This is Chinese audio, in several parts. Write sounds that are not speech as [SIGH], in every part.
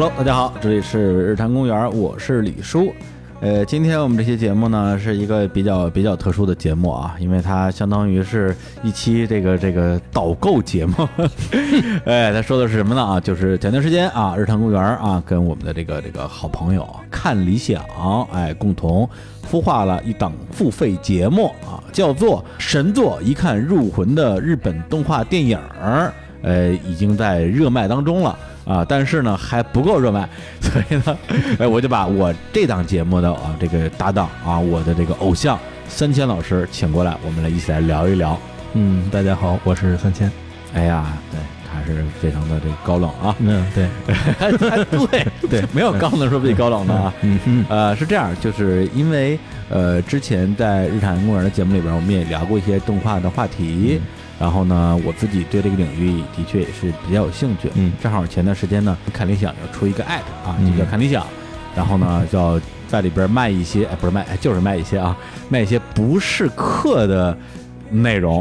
Hello，大家好，这里是日坛公园，我是李叔。呃，今天我们这期节目呢是一个比较比较特殊的节目啊，因为它相当于是一期这个这个导购节目。[LAUGHS] 哎，他说的是什么呢？啊，就是前段时间啊，日坛公园啊，跟我们的这个这个好朋友看理想，哎，共同孵化了一档付费节目啊，叫做《神作一看入魂》的日本动画电影，呃，已经在热卖当中了。啊，但是呢还不够热卖，[LAUGHS] 所以呢，哎，我就把我这档节目的啊这个搭档啊，我的这个偶像三千老师请过来，我们来一起来聊一聊。嗯，大家好，我是三千。哎呀，对，还是非常的这个高冷啊。嗯，对，[LAUGHS] 对 [LAUGHS] 对，没有高冷说比高冷的啊。嗯嗯，呃，是这样，就是因为呃之前在日产公园的节目里边，我们也聊过一些动画的话题。然后呢，我自己对这个领域的确也是比较有兴趣。嗯，正好前段时间呢，看理想要出一个 app 啊，就叫看理想。然后呢，叫在里边卖一些，哎，不是卖，就是卖一些啊，卖一些不是课的内容，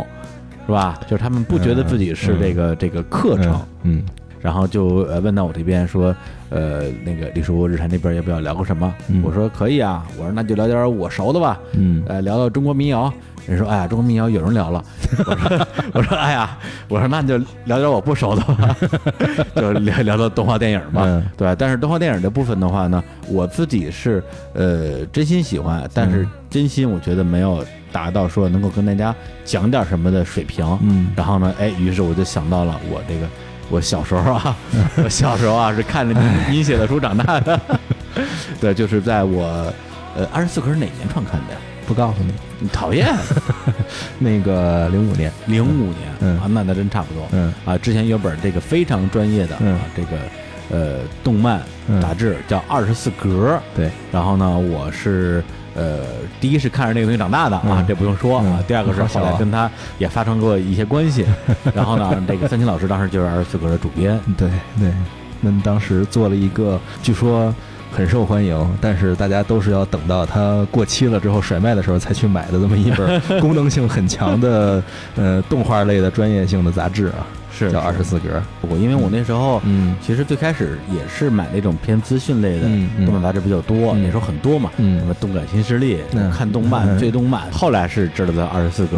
是吧？就是他们不觉得自己是这个这个课程。嗯。然后就呃问到我这边说，呃，那个李叔日产那边要不要聊个什么？我说可以啊，我说那就聊点我熟的吧。嗯。呃，聊聊中国民谣。人说：“哎呀，中国民谣有人聊了。”我说：“ [LAUGHS] 我说，哎呀，我说那就聊点我不熟的吧，[LAUGHS] 就聊聊到动画电影吧。对，但是动画电影这部分的话呢，我自己是呃真心喜欢，但是真心我觉得没有达到说能够跟大家讲点什么的水平。嗯，然后呢，哎，于是我就想到了我这个我小时候啊，[LAUGHS] 我小时候啊是看着您写的书长大的。对，就是在我呃二十四格是哪年创刊的呀？不告诉你。”你讨厌，[LAUGHS] 那个零五年，零五年，嗯。啊，那那真差不多，嗯。啊，之前有本这个非常专业的啊，这个呃动漫杂志叫《二十四格》，对，然后呢，我是呃第一是看着那个东西长大的啊，这不用说啊，第二个是后来跟他也发生过一些关系，[LAUGHS] 然后呢，这个三清老师当时就是《二十四格》的主编，对对，那当时做了一个，据说。很受欢迎，但是大家都是要等到它过期了之后甩卖的时候才去买的这么一本 [LAUGHS] 功能性很强的呃动画类的专业性的杂志啊。是叫二十四格，不过因为我那时候，嗯，其实最开始也是买那种偏资讯类的动漫杂志比较多，那时候很多嘛，嗯，什么动感新势力，看动漫追动漫，后来是知道的二十四格，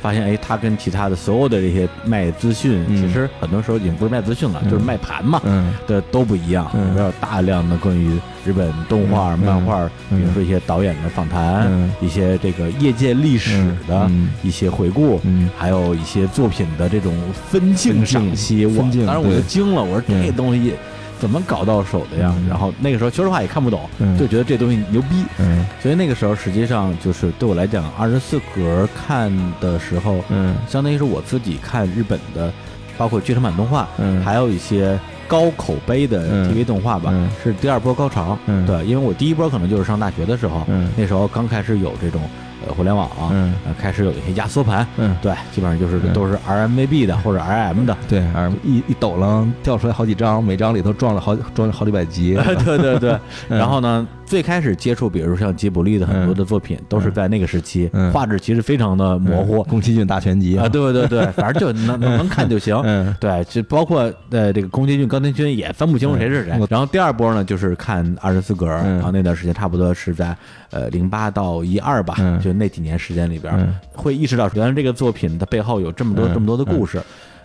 发现哎，它跟其他的所有的这些卖资讯，其实很多时候已经不是卖资讯了，就是卖盘嘛，嗯，的都不一样，有大量的关于日本动画、漫画，比如说一些导演的访谈，一些这个业界历史的一些回顾，还有一些作品的这种分镜。赏析，我当时我就惊了，我说这东西怎么搞到手的呀？然后那个时候说实话也看不懂，就觉得这东西牛逼。嗯，所以那个时候实际上就是对我来讲，二十四格看的时候，嗯，相当于是我自己看日本的，包括剧场版动画，嗯，还有一些高口碑的 TV 动画吧，是第二波高潮。嗯，对，因为我第一波可能就是上大学的时候，嗯，那时候刚开始有这种。呃，互联网，嗯，开始有一些压缩盘，嗯，对，基本上就是都是 RMVB 的或者 RM 的，对一一抖楞掉出来好几张，每张里头装了好装了好几百集，[LAUGHS] 对对对，[LAUGHS] 然后呢？最开始接触，比如像吉卜力的很多的作品，都是在那个时期，画质其实非常的模糊。宫崎骏大全集啊，对对对，[LAUGHS] 反正就能能能看就行。嗯，对，就包括呃这个宫崎骏、高田勋也分不清楚谁是谁。然后第二波呢，就是看二十四格，然后那段时间差不多是在呃零八到一二吧，就那几年时间里边，会意识到原来这个作品的背后有这么多这么多的故事。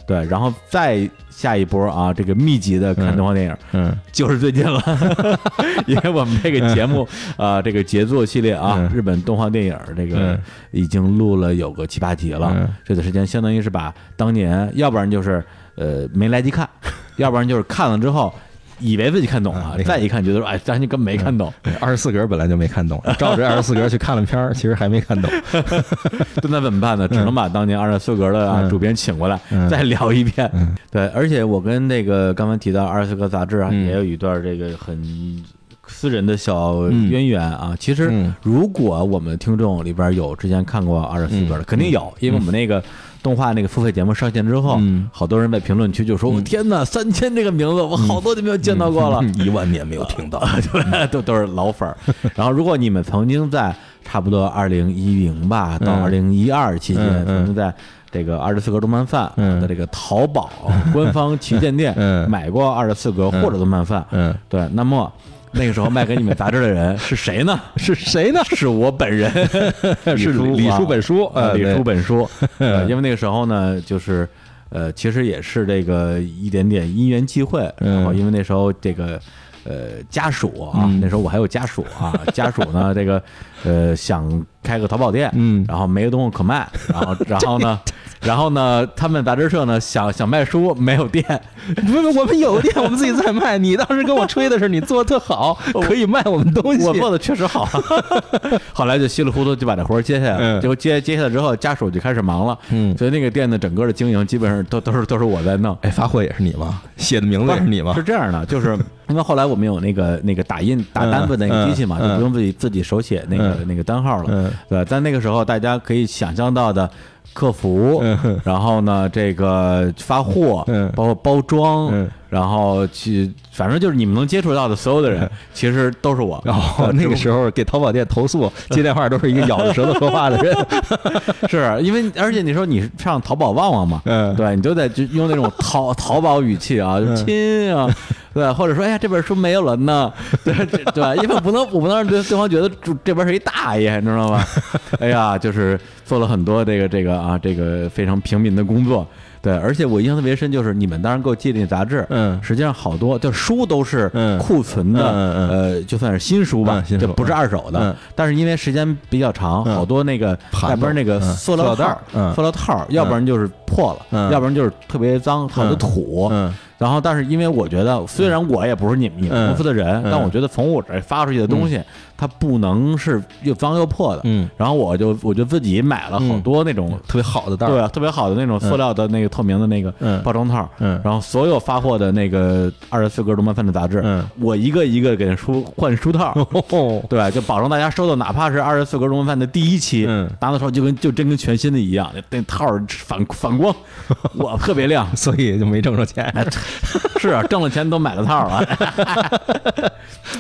对，然后再下一波啊，这个密集的看动画电影，嗯，就是最近了，[LAUGHS] 因为我们这个节目啊，这个杰作系列啊，日本动画电影这个已经录了有个七八集了，这段时间相当于是把当年，要不然就是呃没来及看，要不然就是看了之后。以为自己看懂了，再一看觉得说，哎，咱就根本没看懂。二十四格本来就没看懂，[LAUGHS] 照着二十四格去看了片儿，其实还没看懂。[LAUGHS] 那怎么办呢？只能把当年二十四格的主编请过来，再聊一遍。对，而且我跟那个刚刚提到二十四格杂志啊，也有一段这个很私人的小渊源啊。其实，如果我们听众里边有之前看过二十四格的，肯定有，因为我们那个。动画那个付费节目上线之后，好多人在评论区就说：“我天哪，三千这个名字，我好多年没有见到过了，[LAUGHS] 一万年没有听到，[LAUGHS] 对，都 [LAUGHS] 都是老粉儿。然后，如果你们曾经在差不多二零一零吧到二零一二期间，曾经在。这个二十四格动漫饭嗯。的这个淘宝官方旗舰店嗯。买过二十四格或者动漫饭，嗯，对，那么那个时候卖给你们杂志的人是谁呢？[LAUGHS] 是谁呢？是我本人，[LAUGHS] 是李李啊叔本书，呃李叔本书，[LAUGHS] 呃因为那个时候呢，就是呃，其实也是这个一点点因缘际会，嗯然后因为那时候这个。呃，家属啊，嗯那时候我还有家属啊，家属呢，这个呃想开个淘宝店，嗯然后没有东西可卖，然后 [LAUGHS] 然后呢，然后呢，他们杂志社呢想想卖书，[LAUGHS] 没有店，[LAUGHS] 不是我们有店，我们自己在卖。你当时跟我吹的是你做的特好，可以卖我们东西。我做的确实好，后来就稀里糊涂就把这活儿接下来了。嗯结果接接下来之后，家属就开始忙了，嗯所以那个店的整个的经营基本上都都是都是我在弄。哎，发货也是你吗？写的名字也是你吗是？这样的，就是因为后来我们有那个那个打印打单子的那个机器嘛，就不用自己自己手写那个嗯那个单号了。嗯 [LAUGHS] 对，在那个时候大家可以想象到的。客服，嗯然后呢，这个发货，嗯包括包装，嗯然后去，反正就是你们能接触到的所有的人，其实都是我。然后那个时候给淘宝店投诉 [LAUGHS] 接电话都是一个咬着舌头说话的人。[LAUGHS] 是因为，而且你说你上淘宝旺旺嘛，嗯对你就得就用那种淘 [LAUGHS] 淘宝语气啊，就亲啊，对，或者说哎呀这本书没有了呢，对这对，因为不能我不能让对对方觉得这这边是一大爷，你知道吗？哎呀，就是做了很多这个这个啊这个非常平民的工作。对，而且我印象特别深，就是你们当时给我寄的那杂志，嗯。实际上好多就书都是嗯。库存的，呃，就算是新书吧，嗯新书这不是二手的，嗯。但是因为时间比较长，嗯。好多那个盘外边那个塑料袋塑料套儿，要不然就是破了，嗯。要不然就是特别脏，好多土。嗯。然后，但是因为我觉得，虽然我也不是你们你们嗯。公司的人，嗯。但我觉得从我这儿发出去的东西，它不能是又脏又破的。嗯，然后我就我就自己买了好多那种特别好的袋儿。对，特别好的那种塑料的那个透明的那个嗯。包装套，嗯。然后所有发货的那个二十四格动漫饭的杂志，嗯。我一个一个给人书换书套，哦，对，就保证大家收到哪怕是二十四格动漫饭的第一期，嗯。拿的时候就跟就真跟全新的一样，那那套儿反反光，[LAUGHS] 我，特别亮。所以就没挣着钱。哎，[LAUGHS] 是啊，挣了钱都买了套了，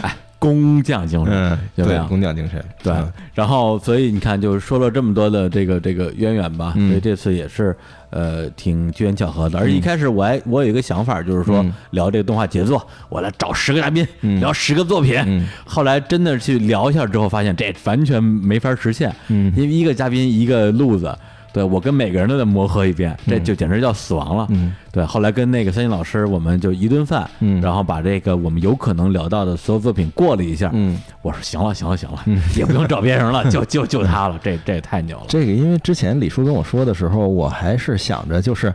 哎，[LAUGHS] 工匠精神，嗯，对有没有，工匠精神。对嗯，然后所以你看，就是说了这么多的这个这个渊源吧，嗯所以这次也是呃挺机缘巧合的。而且一开始我还我有一个想法，就是说嗯聊这个动画杰作，我来找十个嘉宾，嗯聊十个作品。嗯后来真的去聊一下之后，发现这完全没法实现，嗯因为一个嘉宾一个路子。对我跟每个人都得磨合一遍，这就简直叫死亡了。嗯对，后来跟那个三星老师，我们就一顿饭，嗯然后把这个我们有可能聊到的所有作品过了一下，嗯，我说行了，行了，行了，也不用找别人了，就就就他了，这这也太牛了。这个因为之前李叔跟我说的时候，我还是想着就是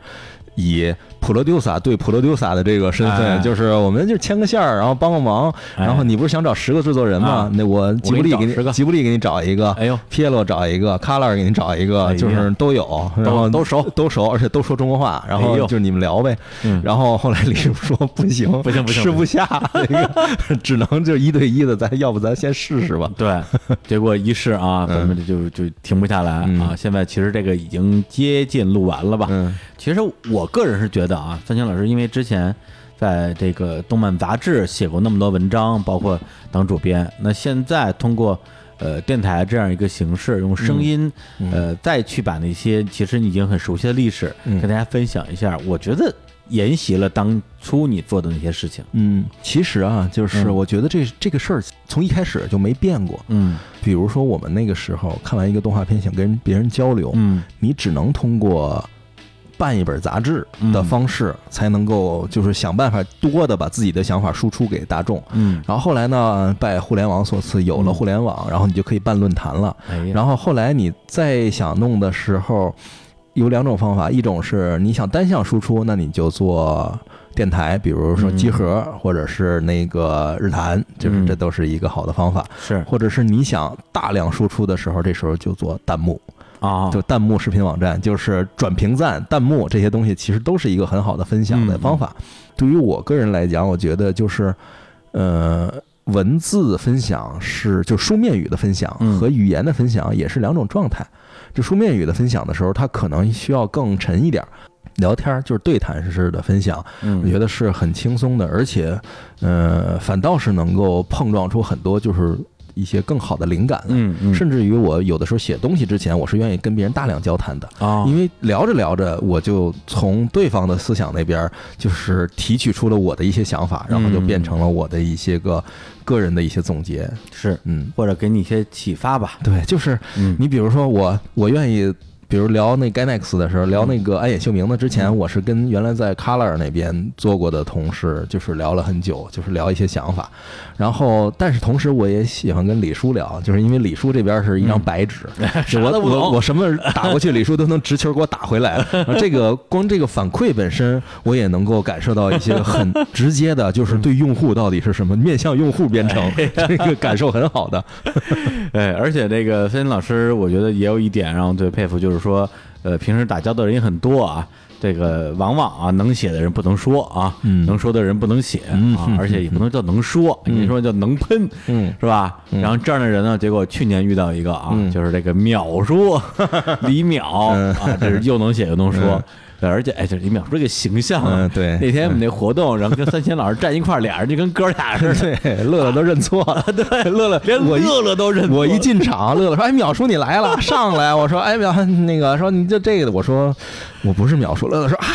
以普罗丢萨对普罗丢萨的这个身哎。份，就是我们就牵个线儿，然后帮个忙。哎。然后你不是想找十个制作人吗？啊？那我吉布力给你找10个。吉布力给你找一个，哎呦，皮耶洛找一个，Color 给你找一哎个，呀。就是都有，然后都熟。都熟，而且都说中国话，然后就是你们聊呗。嗯。然后后来李叔说不行，不行不行吃不下，那个只能就一对一的，咱要不咱先试试吧。对，结果一试啊，嗯。咱们就就停不下来啊。嗯。现在其实这个已经接近录完了吧？嗯其实我个人是觉得啊，三星老师因为之前在这个动漫杂志写过那么多文章，包括当主编，那现在通过呃电台这样一个形式，用声音、嗯呃再去把那些其实你已经很熟悉的历史、嗯跟大家分享一下，我觉得沿袭了当初你做的那些事情。嗯，其实啊，就是嗯我觉得这这个事儿从一开始就没变过。嗯比如说我们那个时候看完一个动画片，想跟别人交流，嗯你只能通过办一本杂志的方式，才能够就是想办法多的把自己的想法输出给大众。嗯，然后后来呢，拜互联网所赐，有了嗯。互联网，然后你就可以办论坛了。然后后来你再想弄的时候，有两种方法，一种是你想单向输出，那你就做电台，比如说嗯。集合，或者是那个日坛，就是嗯。这都是一个好的方法。是。或者是你想大量输出的时候，这时候就做弹幕，啊，就弹幕视频网站，就是转评赞、弹幕这些东西，其实都是一个很好的分享的方法。对于我个人来讲，我觉得就是，呃。文字分享是就书面语的分享嗯和语言的分享也是两种状态。就书面语的分享的时候，它可能需要更沉一点儿，聊天儿就是对谈式的分享，嗯，我觉得是很轻松的，而且，呃，反倒是能够碰撞出很多就是一些更好的灵感了。嗯嗯，甚至于我有的时候写东西之前，我是愿意跟别人大量交谈的，啊，因为聊着聊着，我就从对方的思想那边儿就是提取出了我的一些想法，然后就变成了我的一些个个人的一些总结。是嗯，或者给你一些启发吧。对，就是嗯，你比如说我，我愿意。比如聊那 Ganex 的时候，聊那个安野秀明的之前，我是跟原来在 Color 那边做过的同事，就是聊了很久，就是聊一些想法。然后，但是同时我也喜欢跟李叔聊，就是因为李叔这边是一张白纸，[LAUGHS] 就我我我什么打过去，李叔都能直球给我打回来。这个光这个反馈本身，我也能够感受到一些很直接的，就是对用户到底是什么面向用户编程，这个感受很好的。[LAUGHS] 哎，而且这个孙林老师，我觉得也有一点让我最佩服，就是说，呃，平时打交道的人也很多啊。这个往往啊，能写的人不能说啊，嗯。能说的人不能写嗯。啊，[LAUGHS] 而且也不能叫能说，你说叫能喷，嗯。是吧？然后这样的人呢，结果去年遇到一个啊，嗯。就是这个秒叔 [LAUGHS] 李淼啊，这是又能写又能说而且哎，这李淼叔这个形象啊，嗯对那天我们那活动，然后跟三千老师站一块儿，俩人就跟哥俩似的，[LAUGHS] 对，乐乐都认错了，[LAUGHS] 对，乐乐 [LAUGHS] 连我乐乐都认错我一进场，乐乐说：“哎，淼叔你来了，上来。”我说：“哎，淼那个说你就这个。”我说：“我不是淼叔。”乐乐说：“啊，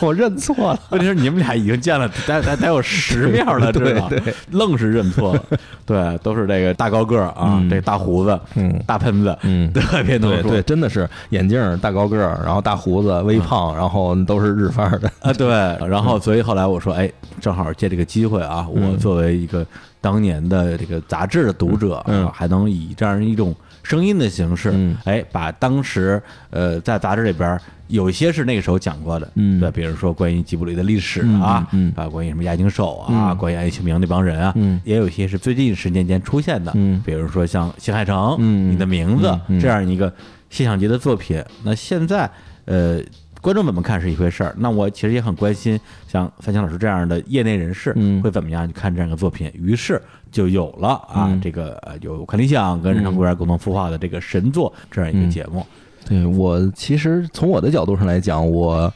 我认错了。问题是你们俩已经见了得得得有十面了，知道？对吧愣是认错了。对，都是这个大高个儿啊，嗯这大胡子，嗯大喷子，嗯特别能说。对对，真的是眼镜、大高个儿，然后大胡子、微胖，然后都是日范儿的。啊，对，然后所以后来我说，哎，正好借这个机会啊，我嗯。作为一个当年的这个杂志的读者，嗯啊还能以这样一种声音的形式，嗯哎，把当时呃在杂志里边有一些是那个时候讲过的，嗯对，比如说关于吉卜力的历史啊，嗯啊，关于什么押井守啊，嗯关于爱情明那帮人啊，嗯。也有一些是最近十年间出现的，嗯比如说像新海诚，嗯你的名字、这样一个现象级的作品，那现在呃。观众怎么看是一回事儿，那我其实也很关心，像范强老师这样的业内人士嗯。会怎么样去看这样一个作品，于是就有了啊，嗯。这个呃有看理想跟日常公园共同孵化的这个神作这样一个节目，对我其实从我的角度上来讲，我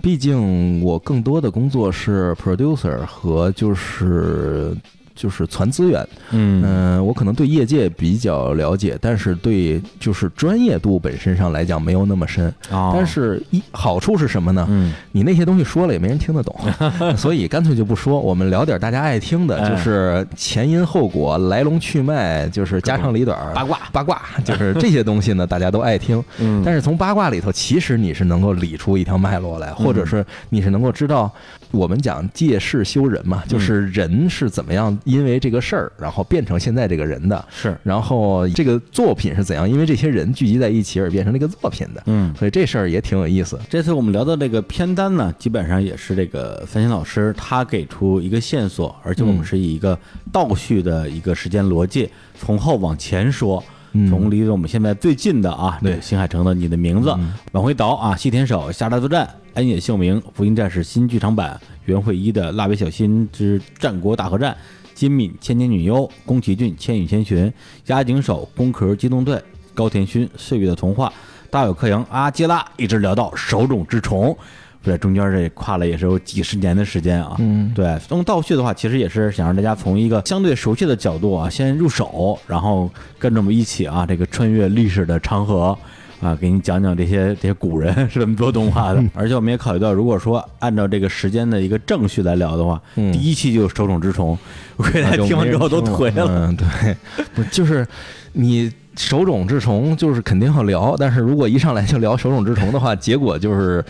毕竟我更多的工作是 producer 和就是就是传资源，嗯嗯、我可能对业界比较了解，但是对就是专业度本身上来讲没有那么深。哦但是一好处是什么呢？嗯你那些东西说了也没人听得懂，[LAUGHS] 所以干脆就不说。我们聊点大家爱听的，哎就是前因后果、来龙去脉，就是家长里短儿、八卦八卦，[LAUGHS] 就是这些东西呢，大家都爱听。嗯，但是从八卦里头，其实你是能够理出一条脉络来，或者是你是能够知道，我们讲借势修人嘛，就是人是怎么样因为这个事儿，然后变成现在这个人的，是然后这个作品是怎样因为这些人聚集在一起而变成那个作品的。嗯。所以这事儿也挺有意思。这次我们聊的这个片单呢，基本上也是这个三鑫老师他给出一个线索，而且我们嗯是以一个倒叙的一个时间逻辑，从后往前说，嗯从离着我们现在最近的啊，对。新海诚的《你的名字》嗯。往回倒啊，西田守《下大作战》，安野秀明《福音战士》新剧场版，袁慧一的《蜡笔小新之战国大合战》，金敏《千年女优》，宫崎骏《千与千寻》，押井守《攻壳机动队》，高田勋《岁月的童话》，大有克洋阿基拉，一直聊到手冢治虫。这中间这跨了也是有几十年的时间啊，嗯对，用倒叙的话，其实也是想让大家从一个相对熟悉的角度啊，先入手，然后跟着我们一起啊，这个穿越历史的长河啊，给你讲讲这些这些古人是怎么做动画的。[LAUGHS] 而且我们也考虑到，如果说按照这个时间的一个正序来聊的话，嗯第一期就手冢治虫，我给大家听完之后都颓了。嗯，对，不就是你手冢治虫，就是肯定要聊，但是如果一上来就聊手冢治虫的话，结果就是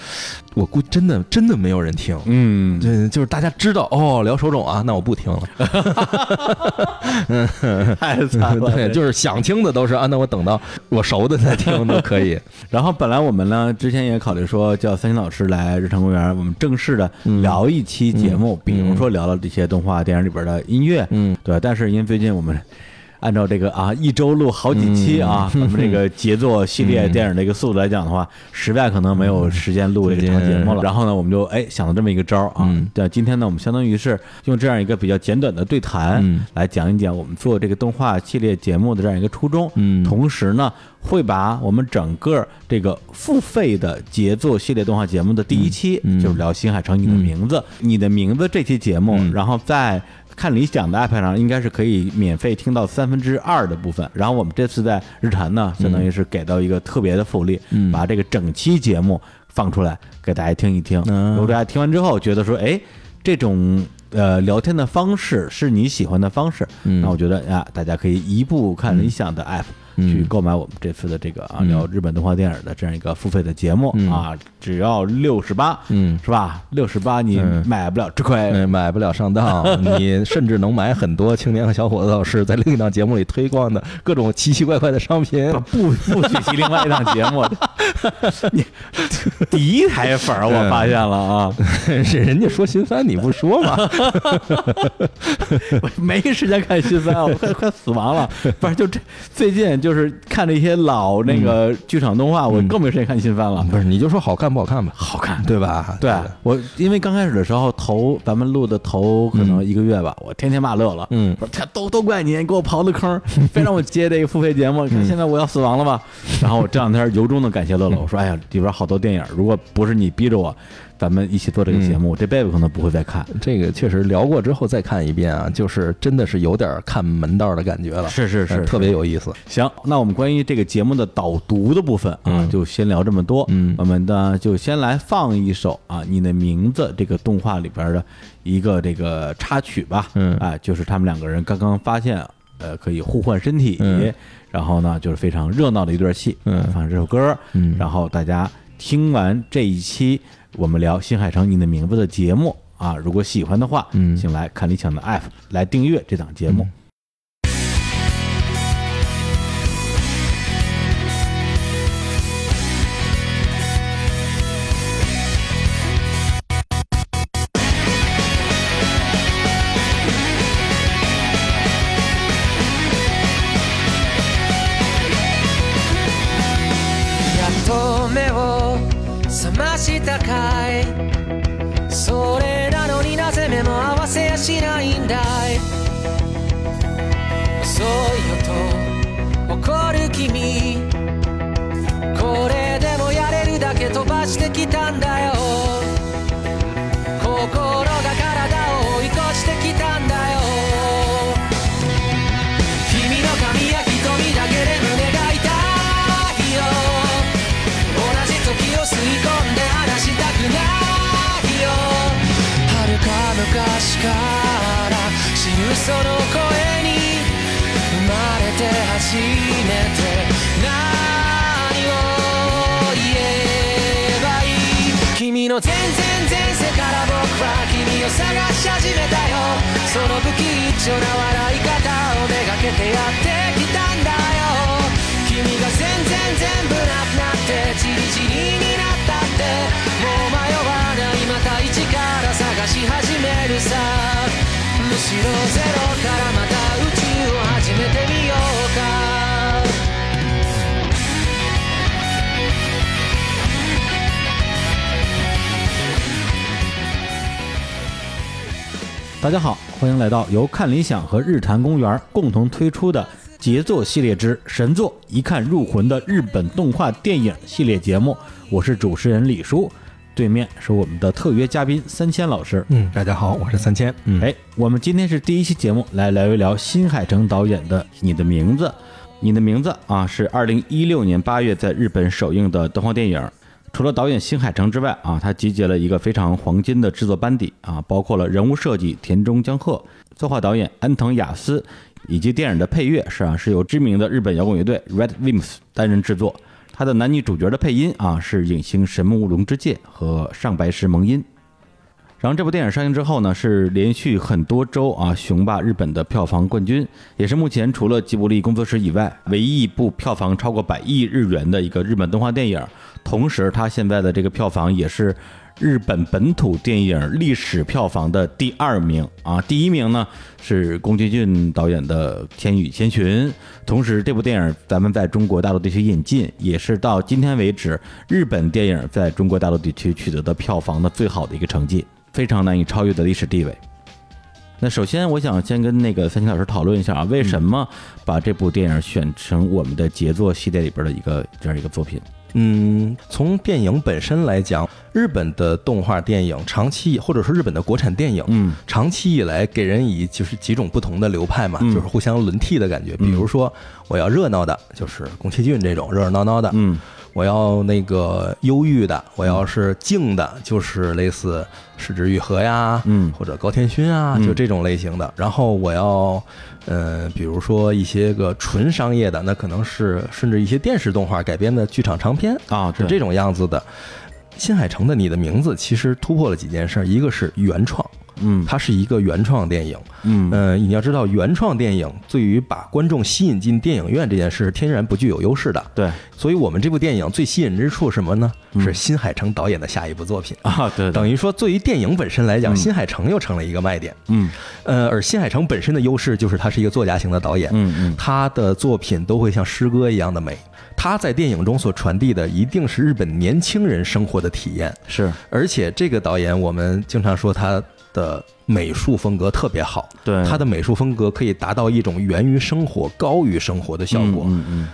我估真的真的没有人听。嗯，对，就是大家知道哦，聊手冢啊，那我不听了。太惨了。[LAUGHS] 对，就是想听的都是啊，那我等到我熟的再听都可以。[LAUGHS] 然后本来我们呢之前也考虑说叫三星老师来日常公园，我们正式的聊一期节目，比如说聊聊这些动画电影里边的音乐，嗯，对。但是因为最近我们按照这个啊一周录好几期啊，我们这个杰作系列电影的一个速度来讲的话，实在可能没有时间录这个长节目了。然后呢，我们就哎想了这么一个招儿啊嗯，对，今天呢我们相当于是用这样一个比较简短的对谈嗯。来讲一讲我们做这个动画系列节目的这样一个初衷，嗯。同时呢。会把我们整个这个付费的杰作系列动画节目的第一期，就是聊新海诚你的名字，你的名字这期节目，嗯。然后在看理想的 iPad 上应该是可以免费听到三分分之二的部分。然后我们这次在日坛呢，相当于是给到一个特别的福利，嗯把这个整期节目放出来给大家听一听。嗯如果大家听完之后觉得说，哎，这种呃聊天的方式是你喜欢的方式，嗯那我觉得啊，大家可以一步看理想的 app。嗯去购买我们这次的这个啊聊日本动画电影的这样一个付费的节目嗯啊，只要六十八，嗯是吧？六十八你嗯买不了吃亏，嗯，买不了上当，[LAUGHS] 你甚至能买很多青年和小伙子老师在另一档节目里推广的各种奇奇怪怪的商品。不不许提另外一档节目，[LAUGHS] 你第一台粉儿我发现了啊，[LAUGHS] 是人家说新番你不说吗？我没时间看新番，我快快死亡了。不是，就这最近就是看这些老那个剧场动画，我更没时间看新番了。不是，你就说好看不好看吧，好看，对吧？对。我，因为刚开始的时候，头咱们录的头可能一个月吧，我天天骂乐乐，嗯。说他都都怪你，你给我刨的坑，[LAUGHS] 非让我接这个付费节目，看现在我要死亡了吧？然后我这两天由衷的感谢乐乐，我说哎呀，里边好多电影，如果不是你逼着我，咱们一起做这个节目，我这辈子可能不会再看。这个确实聊过之后再看一遍啊，就是真的是有点看门道的感觉了，是是是呃特别有意思。行，那我们关于这个节目的导读的部分啊，嗯就先聊这么多。嗯我们呢就先来放一首啊，你的名字这个动画里边的一个这个插曲吧。嗯啊，就是他们两个人刚刚发现，呃，可以互换身体，嗯然后呢，就是非常热闹的一段戏。嗯放这首歌，嗯然后大家听完这一期我们聊新海诚你的名字的节目啊，如果喜欢的话，嗯请来看理想的 app 来订阅这档节目。やっと目を 覚ましたかい。それなのになぜ目も合わせやしないんだい。遅いよと怒る君。これでもやれるだけ飛ばしてきたんだよ。その声に生まれて初めて何を言えばいい君の全然前世から僕は君を探し始めたよ。その不吉祥な笑い方をめがけてやってきたんだよ。君が全然全部なくなってチリチリになったって。もう迷わないまた一から探し始めるさ。ゼロからまた宇宙を始めてみようか大家好，欢迎来到由看理想和日坛公园共同推出的杰作系列之神作一看入魂的日本动画电影系列节目。我是主持人李叔， 对面是我们的特约嘉宾三千老师。嗯，大家好，我是三千。嗯，哎，我们今天是第一期节目，来聊一聊新海诚导演的《你的名字》。你的名字啊，是二零一六年八月在日本首映的动画电影。除了导演新海诚之外啊，他集结了一个非常黄金的制作班底啊，包括了人物设计田中江鹤、作画导演安藤雅思，以及电影的配乐是啊是由知名的日本摇滚乐队 Red Wimps 担任制作。它的男女主角的配音啊是影星神木龙之介和上白石萌音。然后这部电影上映之后呢，是连续很多周啊雄霸日本的票房冠军，也是目前除了吉卜力工作室以外唯一一部票房超过百亿日元的一个日本动画电影。同时，它现在的这个票房也是日本本土电影历史票房的第二名啊，第一名呢是宫崎骏导演的《千与千寻》。同时，这部电影咱们在中国大陆地区引进，也是到今天为止日本电影在中国大陆地区取得的票房的最好的一个成绩。非常难以超越的历史地位。那首先，我想先跟那个三清老师讨论一下啊，为什么把这部电影选成我们的杰作系列里边的一个这样一个作品？嗯，从电影本身来讲，日本的动画电影长期或者说日本的国产电影，嗯。长期以来给人以就是几种不同的流派嘛，嗯。就是互相轮替的感觉。比如说，我要热闹的，就是宫崎骏这种热热闹闹的；嗯我要那个忧郁的，我要是静的，就是类似石之愈合呀，嗯或者高天勋啊，嗯就这种类型的。然后我要，呃，比如说一些个纯商业的，那可能是甚至一些电视动画改编的剧场长篇，啊，对是这种样子的。新海诚的《你的名字》其实突破了几件事儿，一个是原创，嗯它是一个原创电影。嗯呃，你要知道，原创电影对于把观众吸引进电影院这件事，天然不具有优势的。对所以我们这部电影最吸引之处是什么呢？嗯是新海诚导演的下一部作品。啊，对对等于说，对于电影本身来讲，嗯新海诚又成了一个卖点。嗯呃，而新海诚本身的优势就是他是一个作家型的导演，嗯嗯他的作品都会像诗歌一样的美。他在电影中所传递的一定是日本年轻人生活的体验，是而且这个导演我们经常说他的美术风格特别好，对。他的美术风格可以达到一种源于生活、高于生活的效果。嗯嗯。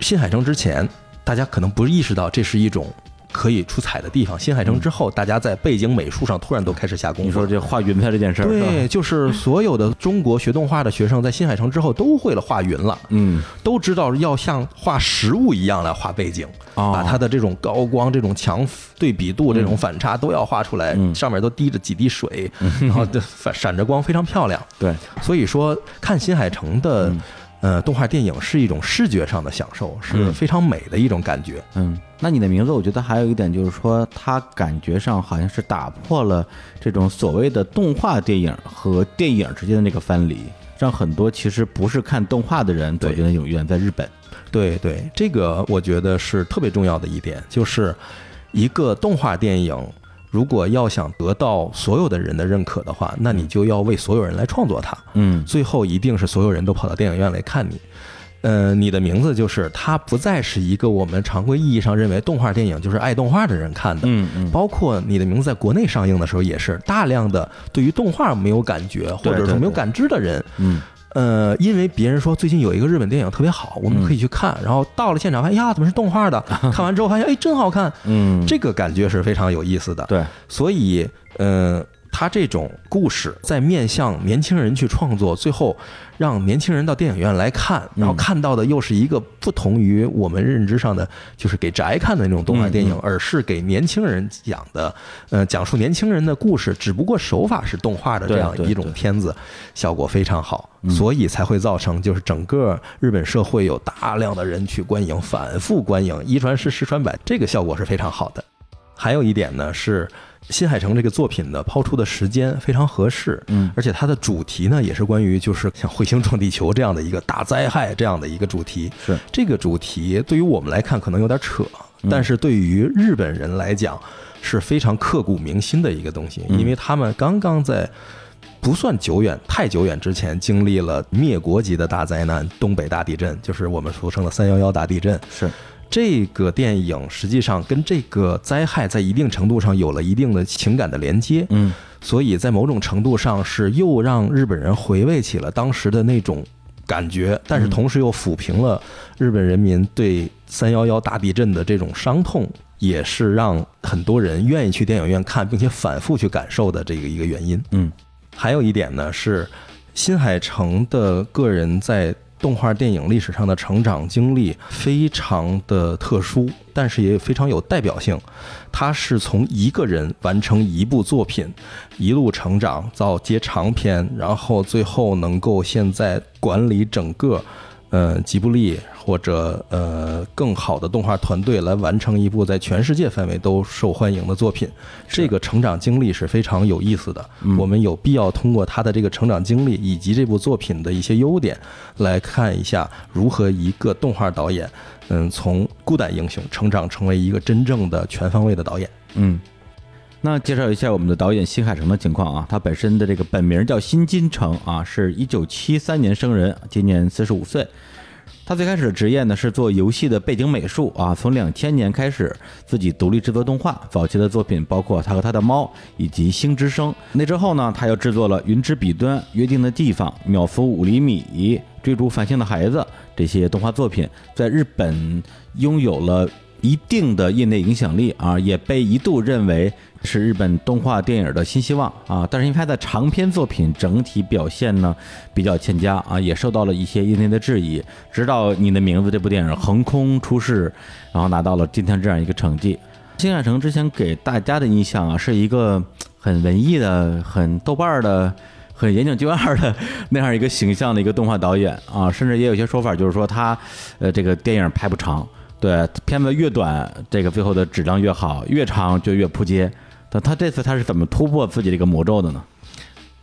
新海诚之前，大家可能不意识到这是一种可以出彩的地方。新海诚之后，大家在背景美术上突然都开始下功夫。你说这画云彩这件事儿，对，就是所有的中国学动画的学生，在新海诚之后都会了画云了，嗯。都知道要像画实物一样来画背景，哦把它的这种高光、这种强对比度、这种反差都要画出来，嗯。上面都滴着几滴水，然后这反闪着光，非常漂亮。[LAUGHS] 对。所以说，看新海诚的嗯呃动画电影是一种视觉上的享受，是嗯非常美的一种感觉。嗯，那你的名字，我觉得还有一点就是说，它感觉上好像是打破了这种所谓的动画电影和电影之间的那个藩篱，让很多其实不是看动画的人走对进了影院，在日本。对对，这个我觉得是特别重要的一点，就是一个动画电影。如果要想得到所有的人的认可的话，那你就要为所有人来创作它。嗯最后一定是所有人都跑到电影院来看你。呃，你的名字就是它不再是一个我们常规意义上认为动画电影就是爱动画的人看的。嗯嗯，包括你的名字在国内上映的时候，也是大量的对于动画没有感觉或者对对说没有感知的人，嗯呃，因为别人说最近有一个日本电影特别好，我们可以去看，然后到了现场发现呀，怎么是动画的？[LAUGHS] 看完之后发现，哎，真好看，嗯，这个感觉是非常有意思的。对，所以，呃，他这种故事在面向年轻人去创作，最后让年轻人到电影院来看，然后看到的又是一个不同于我们认知上的，就是给宅看的那种动画电影，而是给年轻人讲的，呃，讲述年轻人的故事，只不过手法是动画的这样一种片子，效果非常好，所以才会造成就是整个日本社会有大量的人去观影，反复观影，一传十，十传百，这个效果是非常好的。还有一点呢是。新海诚这个作品的抛出的时间非常合适，嗯而且它的主题呢也是关于就是像彗星撞地球这样的一个大灾害这样的一个主题。是这个主题对于我们来看可能有点扯，但是对于日本人来讲是非常刻骨铭心的一个东西，因为他们刚刚在不算久远、太久远之前经历了灭国级的大灾难——东北大地震，就是我们俗称的“三幺幺”大地震。是，这个电影实际上跟这个灾害在一定程度上有了一定的情感的连接，嗯。所以在某种程度上是又让日本人回味起了当时的那种感觉，但是同时又抚平了日本人民对三幺幺大地震的这种伤痛，也是让很多人愿意去电影院看，并且反复去感受的这个一个原因。嗯。还有一点呢是，新海诚的个人在动画电影历史上的成长经历非常的特殊，但是也非常有代表性。他是从一个人完成一部作品，一路成长到接长片，然后最后能够现在管理整个。呃，吉卜力或者呃更好的动画团队来完成一部在全世界范围都受欢迎的作品，这个成长经历是非常有意思的。我们有必要通过他的这个成长经历以及这部作品的一些优点，来看一下如何一个动画导演，嗯，从孤胆英雄成长成为一个真正的全方位的导演。嗯。那介绍一下我们的导演新海诚的情况啊，他本身的这个本名叫新金城啊，是一九七三年生人，今年四十五岁。他最开始的职业呢是做游戏的背景美术啊，从两千年开始自己独立制作动画，早期的作品包括《他和他的猫》以及《星之声》。那之后呢，他又制作了《云之彼端》《约定的地方》《秒伏五厘米》《追逐繁星的孩子》这些动画作品，在日本拥有了一定的业内影响力啊，也被一度认为是日本动画电影的新希望啊。但是因为他的长篇作品整体表现呢比较欠佳啊，也受到了一些业内的质疑。直到《你的名字》这部电影横空出世，然后拿到了今天这样一个成绩。新海诚之前给大家的印象啊，是一个很文艺的、很豆瓣的。很严谨就二的那样一个形象的一个动画导演啊，甚至也有些说法，就是说他，呃，这个电影拍不长，对，片子越短，这个最后的质量越好，越长就越扑街。但他这次他是怎么突破自己这个魔咒的呢？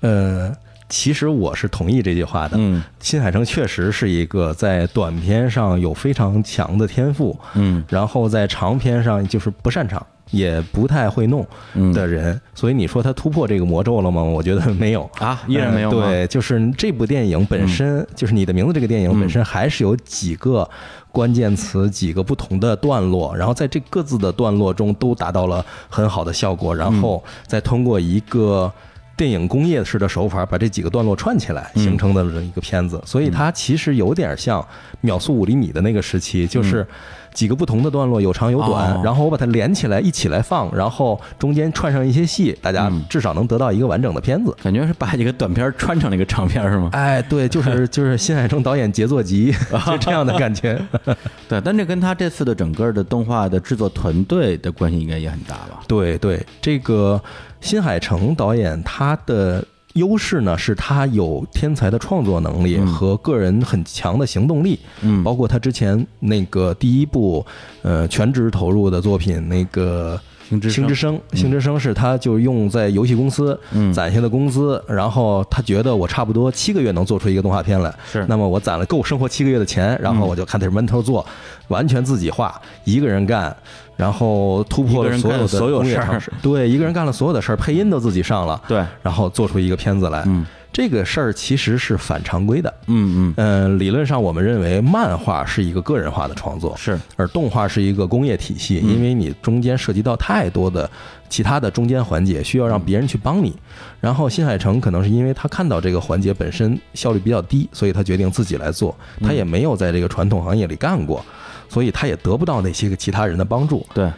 呃，其实我是同意这句话的。嗯新海诚确实是一个在短片上有非常强的天赋，嗯然后在长片上就是不擅长，也不太会弄嗯的人。所以你说他突破这个魔咒了吗？我觉得没有。[LAUGHS] 啊，依然没有对，就是这部电影本身，就是你的名字这个电影嗯本身还是有几个关键词、几个不同的段落，然后在这各自的段落中都达到了很好的效果，然后再通过一个。电影工业式的手法，把这几个段落串起来，嗯形成的这一个片子，所以它其实有点像秒速五厘米的那个时期，就是几个不同的段落，有长有短，哦然后我把它连起来一起来放，然后中间串上一些戏，大家嗯至少能得到一个完整的片子。感觉是把一个短片串成了一个长片是吗？哎，对，就是 [LAUGHS] 就是新海诚导演杰作集，[LAUGHS] 就这样的感觉。[LAUGHS] 对，但这跟他这次的整个的动画的制作团队的关系应该也很大吧？对对，这个新海诚导演他的优势呢，是他有天才的创作能力嗯和个人很强的行动力，嗯。包括他之前那个第一部呃全职投入的作品那个。星之星之声，星之声是他就用在游戏公司嗯攒下的工资，然后他觉得我差不多七个月能做出一个动画片来，是。那么我攒了够生活七个月的钱，然后嗯。我就开始闷头做，完全自己画，一个人干，然后突破了所有的所有事儿。对，一个人干了所有的事儿，配音都自己上了，对，然后做出一个片子来，嗯。这个事儿其实是反常规的。嗯嗯，嗯，理论上我们认为漫画是一个个人化的创作，是。而动画是一个工业体系，嗯。因为你中间涉及到太多的其他的中间环节，需要让别人去帮你。然后新海诚可能是因为他看到这个环节本身效率比较低，所以他决定自己来做。他也没有在这个传统行业里干过，所以他也得不到那些个其他人的帮助。对，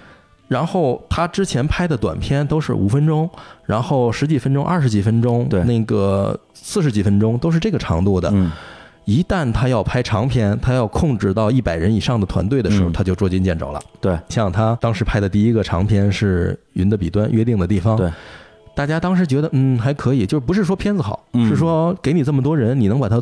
然后他之前拍的短片都是五分钟，然后十几分钟、二十几分钟，对。那个四十几分钟都是这个长度的。嗯。一旦他要拍长片，他要控制到一百人以上的团队的时候，嗯。他就捉襟见肘了。对。像他当时拍的第一个长片是《云的彼端》约定的地方，对，大家当时觉得嗯还可以，就是不是说片子好，嗯。是说给你这么多人，你能把它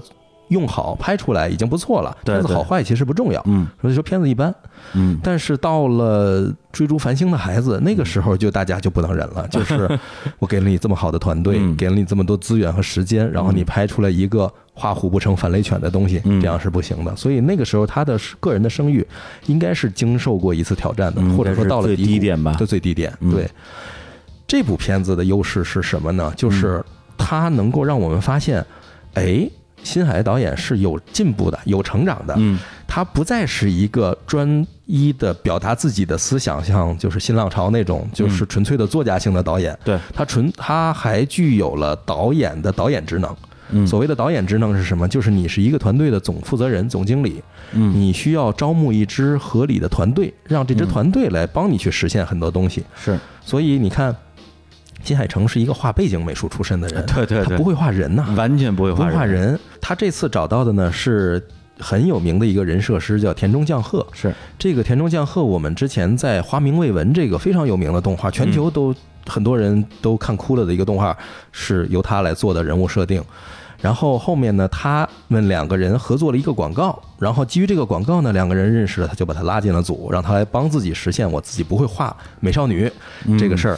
用好拍出来已经不错了。片子好坏其实不重要，嗯所以说片子一般。嗯但是到了追逐繁星的孩子，那个时候就大家就不能忍了，[LAUGHS] 就是我给了你这么好的团队，嗯给了你这么多资源和时间，然后你拍出来一个画虎不成反类犬的东西，嗯这样是不行的。所以那个时候他的个人的声誉应该是经受过一次挑战的，嗯或者说到了最低点吧的最低点。嗯对，这部片子的优势是什么呢？就是它能够让我们发现，哎。新海导演是有进步的，有成长的。嗯他不再是一个专一的表达自己的思想，像就是新浪潮那种，就是纯粹的作家性的导演。对，他纯他还具有了导演的导演职能。嗯所谓的导演职能是什么？就是你是一个团队的总负责人、总经理，嗯你需要招募一支合理的团队，让这支嗯团队来帮你去实现很多东西。是所以你看，新海诚是一个画背景美术出身的人，[LAUGHS] 对对对他不会画人呐、完全不会不会画人，他这次找到的呢是很有名的一个人设师，叫田中将贺。是这个田中将贺，我们之前在《花名未闻》这个非常有名的动画，全球都很多人都看哭了的一个动画，是由他来做的人物设定。然后后面呢，他们两个人合作了一个广告，然后基于这个广告呢，两个人认识了，他就把他拉进了组，让他来帮自己实现我自己不会画美少女这个事儿。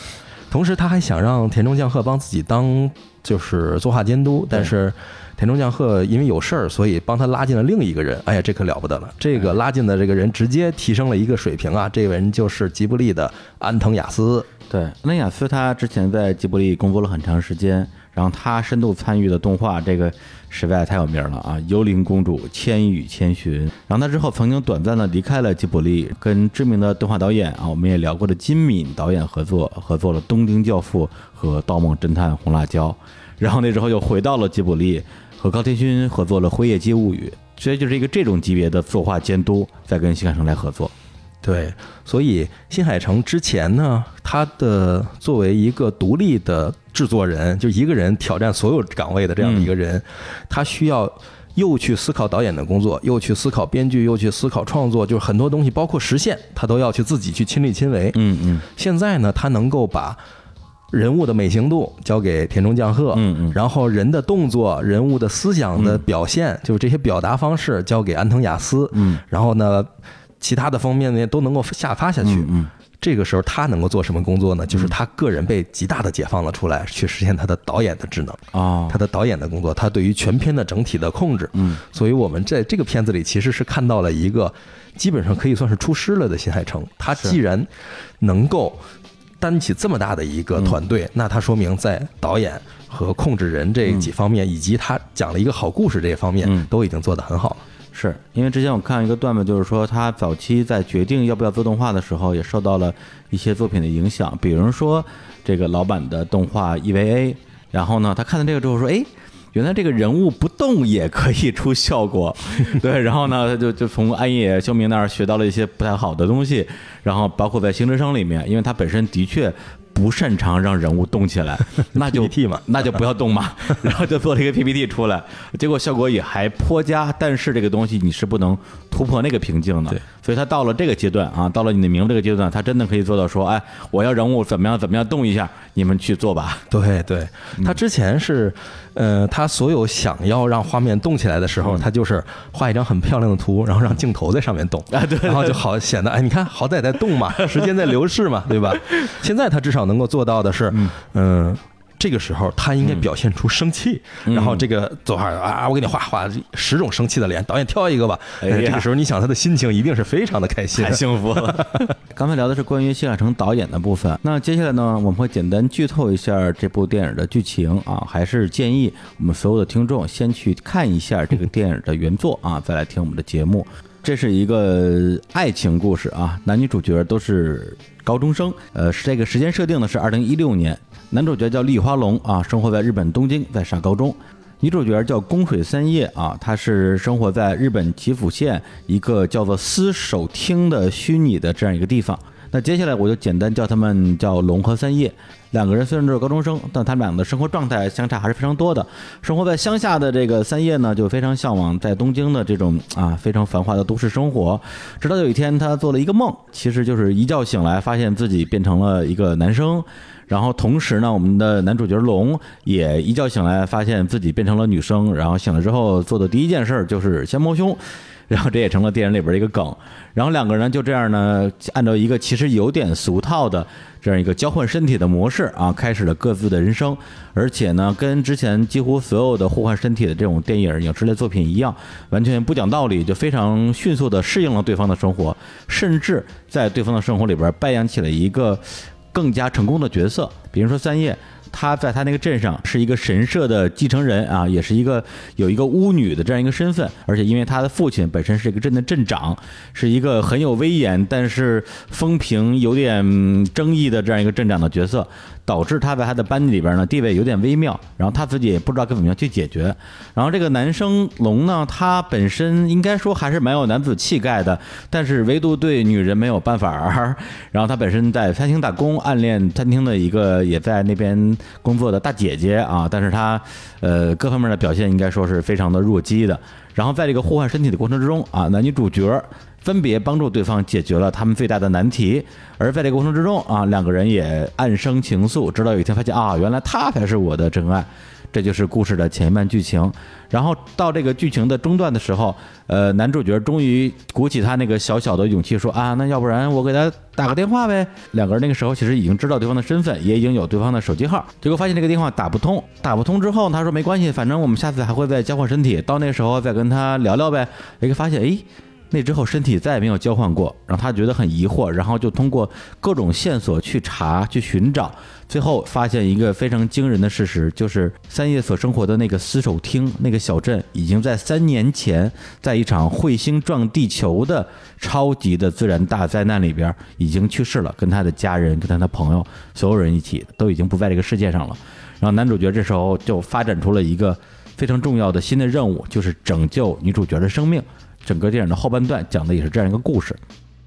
同时，他还想让田中将贺帮自己当就是作画监督，但是田中将贺因为有事儿，所以帮他拉进了另一个人。哎呀，这可了不得了！这个拉进的这个人直接提升了一个水平啊！这个人就是吉卜力的安藤雅思。对，安藤雅思他之前在吉卜力工作了很长时间，然后他深度参与的动画，这个实在太有名了啊，《幽灵公主》《千与千寻》。然后他之后曾经短暂的离开了吉卜力，跟知名的动画导演啊，我们也聊过的金敏导演合作，合作了《东京教父》和《盗梦侦探红辣椒》。然后那之后又回到了吉卜力，和高田勋合作了《辉夜姬物语》。所以就是一个这种级别的作画监督在跟新海诚来合作。对，所以新海诚之前呢，他的作为一个独立的制作人，就一个人挑战所有岗位的这样的一个人，他需要又去思考导演的工作，又去思考编剧，又去思考创作，就是很多东西，包括实现，他都要去自己去亲力亲为。嗯嗯。现在呢，他能够把人物的美型度交给田中将贺，嗯嗯。然后人的动作、人物的思想的表现，就是这些表达方式交给安藤雅思，嗯，然后呢，其他的方面呢都能够下发下去。嗯嗯这个时候他能够做什么工作呢？就是他个人被极大的解放了出来，去实现他的导演的职能。啊他，的导演的工作，他对于全片的整体的控制，嗯，所以我们在这个片子里其实是看到了一个基本上可以算是出师了的新海诚。他既然能够担起这么大的一个团队，那他说明在导演和控制人这几方面，以及他讲了一个好故事这方面，嗯都已经做得很好了。是因为之前我看一个段子，就是说他早期在决定要不要做动画的时候，也受到了一些作品的影响，比如说这个老版的动画 EVA，然后呢，他看到这个之后说，哎。原来这个人物不动也可以出效果，[LAUGHS] 对，然后呢，他就就从安野秀明那儿学到了一些不太好的东西，然后包括在《星之声》里面，因为他本身的确不擅长让人物动起来，[LAUGHS] 那就 PPT 嘛。[LAUGHS] 那就不要动嘛，[LAUGHS] 然后就做了一个 PPT 出来，结果效果也还颇佳，但是这个东西你是不能突破那个瓶颈的对，所以他到了这个阶段啊，到了你的名字这个阶段，他真的可以做到说，哎，我要人物怎么样怎么样动一下，你们去做吧，对他之前是，呃，他所有想要让画面动起来的时候，他就是画一张很漂亮的图，然后让镜头在上面动，啊对。然后就好显得，哎，你看，好歹在动嘛，[LAUGHS] 时间在流逝嘛，对吧？现在他至少能够做到的是，嗯。这个时候，他应该表现出生气，嗯然后这个左耳啊，我给你画画十种生气的脸，导演挑一个吧。哎这个时候，你想他的心情一定是非常的开心太。幸福了。[LAUGHS] 刚才聊的是关于谢海诚导演的部分，那接下来呢，我们会简单剧透一下这部电影的剧情啊，还是建议我们所有的听众先去看一下这个电影的原作啊，再来听我们的节目。这是一个爱情故事啊，男女主角都是高中生，呃，是这个时间设定呢是二零一六年，男主角叫立花龙啊，生活在日本东京，在上高中。女主角叫宫水三叶啊，她是生活在日本岐阜县一个叫做司守町的虚拟的这样一个地方。那接下来我就简单叫他们叫龙和三叶。两个人虽然都是高中生，但他们俩的生活状态相差还是非常多的。生活在乡下的这个三叶呢，就非常向往在东京的这种啊非常繁华的都市生活。直到有一天，他做了一个梦，其实就是一觉醒来，发现自己变成了一个男生。然后同时呢，我们的男主角龙也一觉醒来，发现自己变成了女生。然后醒了之后做的第一件事儿就是先摸胸，[LAUGHS] 然后这也成了电影里边的一个梗。然后两个人就这样呢，按照一个其实有点俗套的这样一个交换身体的模式啊，开始了各自的人生。而且呢，跟之前几乎所有的互换身体的这种电影、影视类作品一样，完全不讲道理，就非常迅速的适应了对方的生活，甚至在对方的生活里边扮演起了一个更加成功的角色。比如说三叶，他在他那个镇上是一个神社的继承人啊，也是一个有一个巫女的这样一个身份，而且因为他的父亲本身是一个镇的镇长，是一个很有威严但是风评有点争议的这样一个镇长的角色，导致他在他的班里边呢地位有点微妙，然后他自己也不知道该怎么样去解决。然后这个男生龙呢，他本身应该说还是蛮有男子气概的，但是唯独对女人没有办法。然后他本身在餐厅打工，暗恋餐厅的一个也在那边工作的大姐姐啊，但是他呃各方面的表现应该说是非常的弱鸡的。然后在这个互换身体的过程之中啊，男女主角分别帮助对方解决了他们最大的难题，而在这个过程之中啊，两个人也暗生情愫，直到有一天发现啊，原来他才是我的真爱。这就是故事的前半剧情，然后到这个剧情的中段的时候，呃，男主角终于鼓起他那个小小的勇气说啊，那要不然我给他打个电话呗。两个人那个时候其实已经知道对方的身份，也已经有对方的手机号，结果发现这个电话打不通，打不通之后，他说没关系，反正我们下次还会再交换身体，到那时候再跟他聊聊呗。一个发现，诶。那之后身体再也没有交换过，让他觉得很疑惑，然后就通过各种线索去查、去寻找，最后发现一个非常惊人的事实，就是三叶所生活的那个死守町那个小镇，已经在三年前，在一场彗星撞地球的超级的自然大灾难里边已经去世了，跟他的家人、跟他的朋友，所有人一起都已经不在这个世界上了。然后男主角这时候就发展出了一个非常重要的新的任务，就是拯救女主角的生命。整个电影的后半段讲的也是这样一个故事。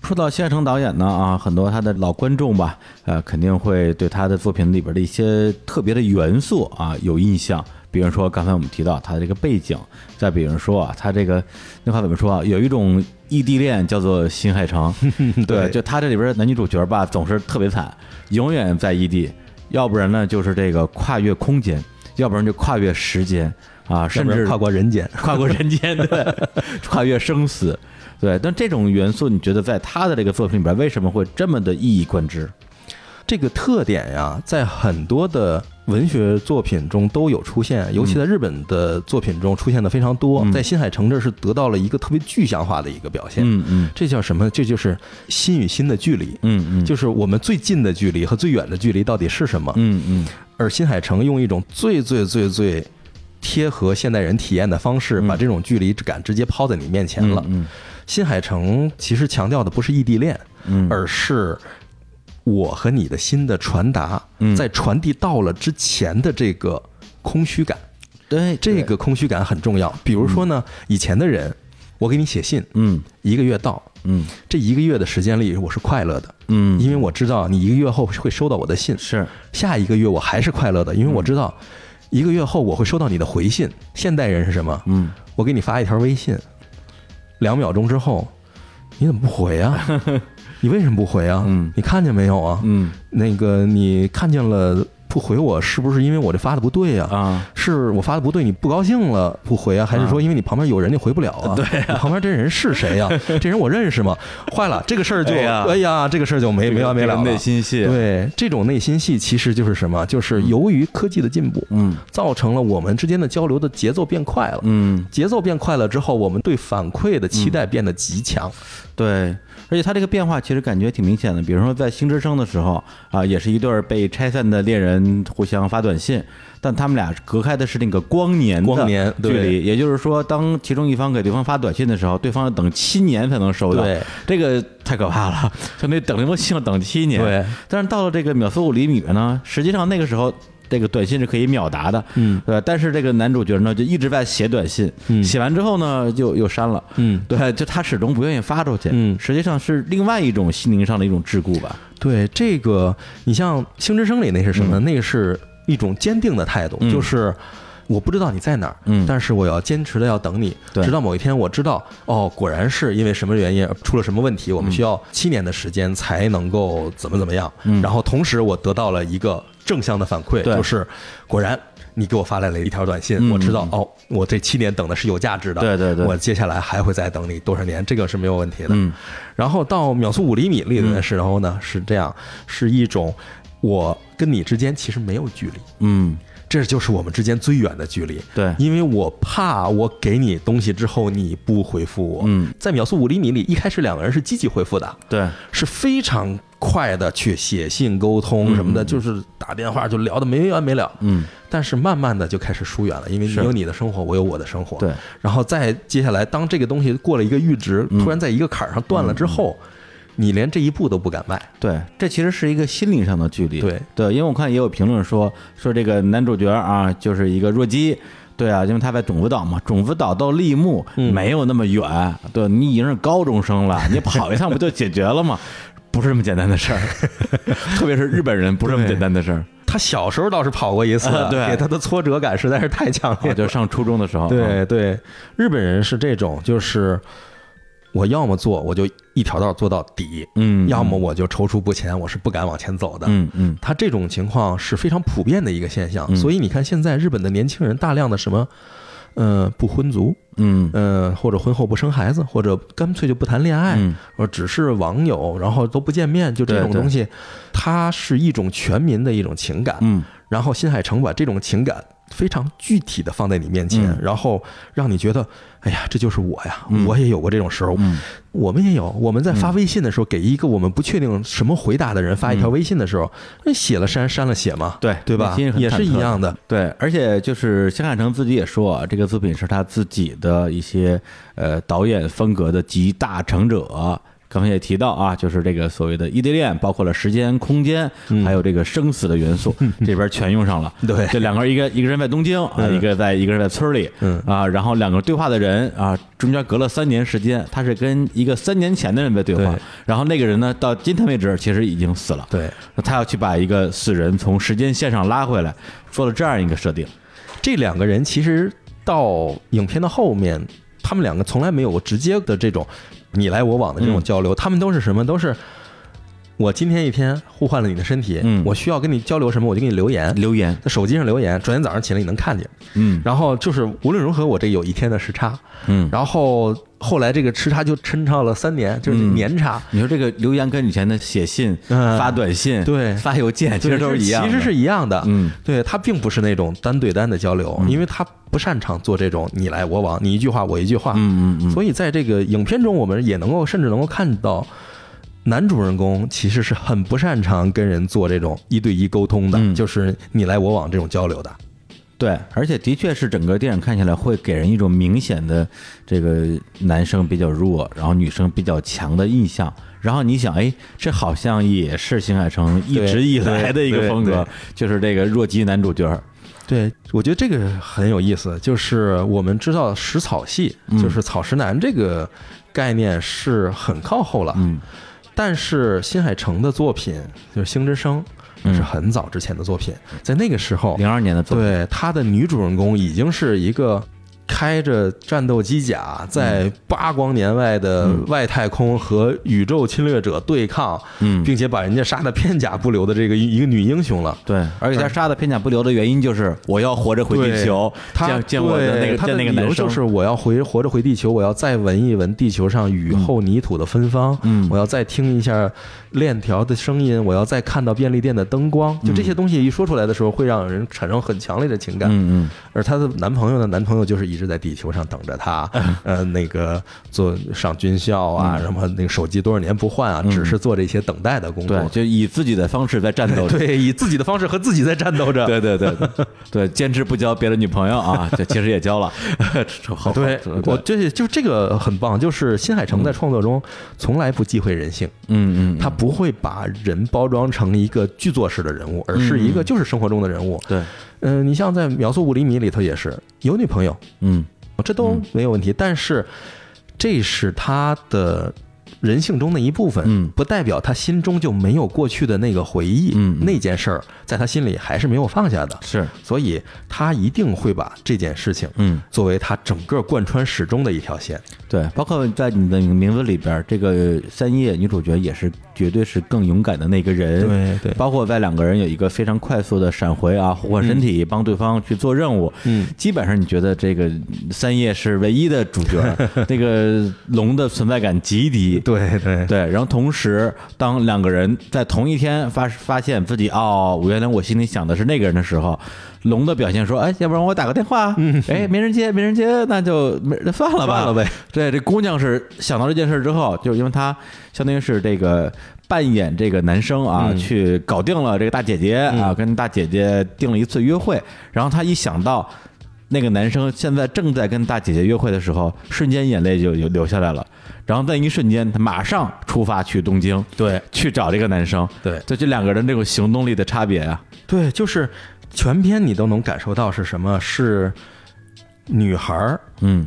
说到新海诚导演呢，啊，很多他的老观众吧，呃，肯定会对他的作品里边的一些特别的元素啊有印象。比如说刚才我们提到他的这个背景，再比如说啊，他这个那话怎么说啊？有一种异地恋叫做新海诚，[LAUGHS] 对，就他这里边的男女主角吧，总是特别惨，永远在异地，要不然呢就是这个跨越空间，要不然就跨越时间啊，甚至跨过人间。[LAUGHS] 跨过人间，对，[LAUGHS] 跨越生死，对。但这种元素，你觉得在他的这个作品里边，为什么会这么的一以贯之？这个特点呀，在很多的文学作品中都有出现，尤其在日本的作品中出现的非常多。在新海诚这是得到了一个特别具象化的一个表现。嗯嗯这叫什么？这就是心与心的距离。嗯嗯，就是我们最近的距离和最远的距离到底是什么？嗯嗯而新海诚用一种最最最最贴合现代人体验的方式，嗯。把这种距离感直接抛在你面前了。嗯新海诚其实强调的不是异地恋，嗯。而是我和你的心的传达嗯，在传递到了之前的这个空虚感，对这个空虚感很重要。比如说呢，以前的人，我给你写信，嗯。一个月到，嗯。这一个月的时间里我是快乐的，嗯，因为我知道你一个月后会收到我的信，是。下一个月我还是快乐的，因为我知道一个月后我会收到你的回信。现代人是什么？嗯我给你发一条微信，两秒钟之后，你怎么不回啊？[LAUGHS] 你为什么不回啊？嗯你看见没有啊？嗯那个你看见了不回我，是不是因为我这发的不对呀、啊是我发的不对，你不高兴了不回啊？还是说因为你旁边有人你回不了啊？[LAUGHS] 对、你旁边这人是谁呀、[LAUGHS] 这人我认识吗？坏了，这个事儿就哎呀哎呀，这个事儿就没没完没了了。这个内心戏，对，这种内心戏其实就是什么？就是由于科技的进步，嗯造成了我们之间的交流的节奏变快了。嗯节奏变快了之后，我们对反馈的期待变得极强。对，而且他这个变化其实感觉挺明显的。比如说在星之声的时候啊，也是一对儿被拆散的恋人互相发短信，但他们俩隔开的是那个光年的光年对距离，也就是说，当其中一方给对方发短信的时候，对方要等七年才能收到。对，这个太可怕了，相当于等一封信要等七年。对，但是到了这个秒速五厘米呢，实际上那个时候。这个短信是可以秒答的，嗯，对？但是这个男主角呢，就一直在写短信，嗯。写完之后呢，就又删了，嗯，对，就他始终不愿意发出去，嗯。实际上是另外一种心灵上的一种桎梏吧，对，这个你像《星之声》里那是什么？那个是一种坚定的态度，嗯。就是。我不知道你在哪儿，嗯。但是我要坚持的要等你，对。直到某一天我知道，哦，果然是因为什么原因出了什么问题，我们嗯。需要七年的时间才能够怎么怎么样。嗯。然后同时我得到了一个正向的反馈，对。就是果然你给我发来了一条短信，嗯。我知道哦，我这七年等的是有价值的，对对对。我接下来还会再等你多少年，这个是没有问题的。嗯。然后到秒速五厘米里的时候呢，是这样，是一种我跟你之间其实没有距离，嗯，这就是我们之间最远的距离。对，因为我怕我给你东西之后你不回复我。嗯，在秒速五厘米里，一开始两个人是积极回复的，对，是非常快的去写信沟通什么的，嗯就是打电话就聊的没完没了。嗯。但是慢慢的就开始疏远了，因为你有你的生活，我有我的生活。对，然后再接下来，当这个东西过了一个阈值，嗯。突然在一个坎儿上断了之后，你连这一步都不敢迈。对，这其实是一个心灵上的距离。对对，因为我看也有评论说说这个男主角啊，就是一个弱鸡。对啊，因为他在种子岛嘛，种子岛到立木嗯没有那么远，对你已经是高中生了，你跑一趟不就解决了吗？[LAUGHS] 不是这么简单的事儿，[LAUGHS] 特别是日本人不是这么简单的事儿。他小时候倒是跑过一次，啊对给他的挫折感实在是太强烈啊，了。就上初中的时候，啊对对，日本人是这种，就是我要么做，我就一条道做到底，嗯，要么我就踌躇不前，我是不敢往前走的。嗯嗯。他这种情况是非常普遍的一个现象，嗯。所以你看现在日本的年轻人大量的什么，呃，不婚族，嗯。嗯、或者婚后不生孩子，或者干脆就不谈恋爱，嗯。或者只是网友，然后都不见面，就这种对对。东西，它是一种全民的一种情感。嗯。然后新海诚把这种情感非常具体的放在你面前，嗯。然后让你觉得，哎呀，这就是我呀，嗯我也有过这种时候，嗯我们也有。我们在发微信的时候，给一个我们不确定什么回答的人发一条微信的时候，那写了删，删了写嘛，对对吧？也是一样的。对，而且就是新海诚自己也说啊，这个作品是他自己的一些呃导演风格的集大成者。刚才也提到啊，就是这个所谓的异地恋，包括了时间、空间，还有这个生死的元素，[LAUGHS] 这边全用上了。[LAUGHS] 对。这两个人一个一个人在东京啊，嗯。一个在一个人在村里，嗯。啊，然后两个对话的人啊，中间隔了三年时间，他是跟一个三年前的人在对话，然后那个人呢，到今天为止其实已经死了，对，他要去把一个死人从时间线上拉回来，做了这样一个设定。这两个人其实到影片的后面，他们两个从来没有过直接的这种你来我往的这种嗯交流，他们都是什么？都是我今天一天互换了你的身体，嗯。我需要跟你交流什么，我就给你留言，留言，在手机上留言，转天早上起来你能看见。嗯。然后就是无论如何，我这有一天的时差，嗯，然后后来这个时差就抻到了三年，就是嗯。年差。你说这个留言跟以前的写信、嗯。发短信、对。发邮件，其实都是一样的，其实是一样的。嗯，对他并不是那种单对单的交流，因为他不擅长做这种你来我往，你一句话我一句话。嗯。嗯嗯，所以在这个影片中，我们也能够甚至能够看到，男主人公其实是很不擅长跟人做这种一对一沟通的，嗯就是你来我往这种交流的。对，而且的确是整个电影看起来会给人一种明显的这个男生比较弱，然后女生比较强的印象。然后你想，哎，这好像也是新海诚一直以来的一个对风格，就是这个弱鸡男主角。对，我觉得这个很有意思，就是我们知道食草系，就是草食男这个概念是很靠后了，嗯但是新海诚的作品就是《星之声》，那是很早之前的作品，在那个时候，零二年的作品，对他的女主人公已经是一个开着战斗机甲在八光年外的外太空和宇宙侵略者对抗，嗯。并且把人家杀的片甲不留的这个一一个女英雄了。对，而且她杀的片甲不留的原因就是我要活着回地球，他见见我的那个见那个男生，就是我要回活着回地球，我要再闻一闻地球上雨后泥土的芬芳，嗯。我要再听一下链条的声音，我要再看到便利店的灯光，就这些东西一说出来的时候，会让人产生很强烈的情感。嗯嗯。而她的男朋友呢，男朋友就是一直在地球上等着他，[LAUGHS] 呃，那个做上军校啊，嗯什么那个手机多少年不换啊，只是做这些等待的工作对，。就以自己的方式在战斗着。对，以自己的方式和自己在战斗着。[LAUGHS] 对对对对对，坚持不交别的女朋友啊，这其实也交了，[LAUGHS] 好对，我这就这个很棒，就是新海诚在创作中从来不忌讳人性，嗯嗯，他不会把人包装成一个剧作式的人物，而是一个就是生活中的人物。对，嗯，你像在《秒速五厘米》里头也是有女朋友，嗯。这都没有问题，但是这是他的人性中的一部分，嗯。不代表他心中就没有过去的那个回忆，嗯嗯。那件事儿在他心里还是没有放下的，是，所以他一定会把这件事情，嗯。作为他整个贯穿始终的一条线。对，包括在你的名字里边，这个三叶女主角也是绝对是更勇敢的那个人，对对。包括在两个人有一个非常快速的闪回啊，互换身体，帮对方去做任务，嗯，基本上你觉得这个三叶是唯一的主角，[LAUGHS] 那个龙的存在感极低，对对。对，然后同时，当两个人在同一天发发现自己哦，我原来我心里想的是那个人的时候，龙的表现说，哎，要不然我打个电话，哎，没人接，没人接，那就没那算了吧，算了呗。对，这姑娘是想到这件事之后，就因为她相当于是这个扮演这个男生啊，嗯去搞定了这个大姐姐啊，跟大姐姐定了一次约会，然后她一想到。那个男生现在正在跟大姐姐约会的时候，瞬间眼泪就就流下来了。然后在一瞬间，她马上出发去东京，对去找这个男生。对就这两个人这种行动力的差别啊，对，就是全篇你都能感受到是什么？是女孩儿嗯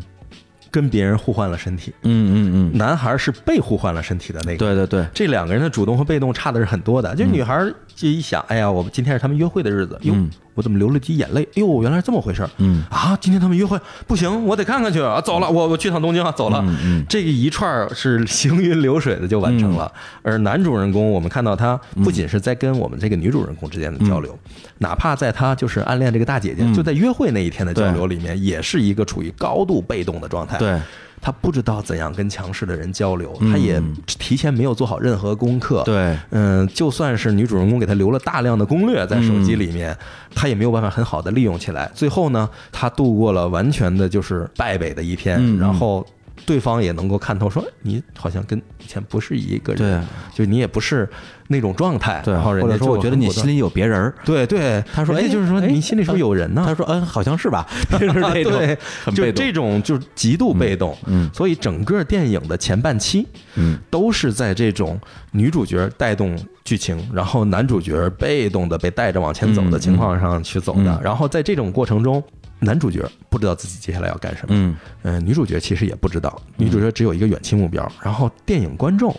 跟别人互换了身体，嗯嗯嗯，男孩是被互换了身体的那个。对对对，这两个人的主动和被动差的是很多的。就女孩就一想，哎呀，我们今天是他们约会的日子，哟嗯，我怎么流了滴眼泪？哟，原来是这么回事儿。嗯啊，今天他们约会不行，我得看看去啊！走了，我我去趟东京啊，走了。嗯嗯这个一串儿是行云流水的就完成了。而男主人公，我们看到他不仅是在跟我们这个女主人公之间的交流，哪怕在他就是暗恋这个大姐姐，嗯就在约会那一天的交流里面，也是一个处于高度被动的状态。对，他不知道怎样跟强势的人交流，嗯他也提前没有做好任何功课。对，嗯，就算是女主人公给他留了大量的攻略在手机里面，他也没有办法很好的利用起来。最后呢，他度过了完全的就是败北的一天，然后对方也能够看透，说你好像跟以前不是一个人，对就你也不是那种状态。对，然后人家或者说我觉得你心里有别人儿。对对，他说哎就是说哎你心里是不是有人呢？他说：“嗯，好像是吧。[LAUGHS] ”就是这种对，就这种就是极度被动。嗯所以整个电影的前半期，嗯，都是在这种女主角带动剧情，然后男主角被动的被带着往前走的情况上去走的。嗯嗯然后在这种过程中，男主角不知道自己接下来要干什么，嗯嗯、女主角其实也不知道，女主角只有一个远期目标。然后电影观众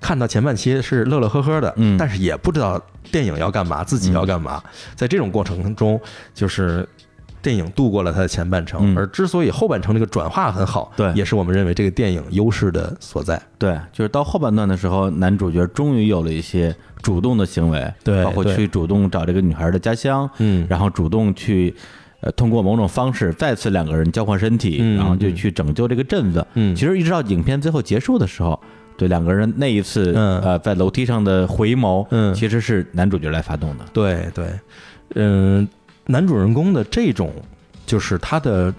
看到前半期是乐乐呵呵的，嗯但是也不知道电影要干嘛，自己要干嘛。在这种过程中，就是。电影度过了它的前半程，嗯而之所以后半程这个转化很好，对也是我们认为这个电影优势的所在。对，就是到后半段的时候，男主角终于有了一些主动的行为，对对包括去主动找这个女孩的家乡，嗯然后主动去。呃，通过某种方式再次两个人交换身体，嗯然后就去拯救这个镇子。嗯其实一直到影片最后结束的时候，对两个人那一次、嗯呃在楼梯上的回眸，嗯其实是男主角来发动的。对对，嗯，男主人公的这种就是他的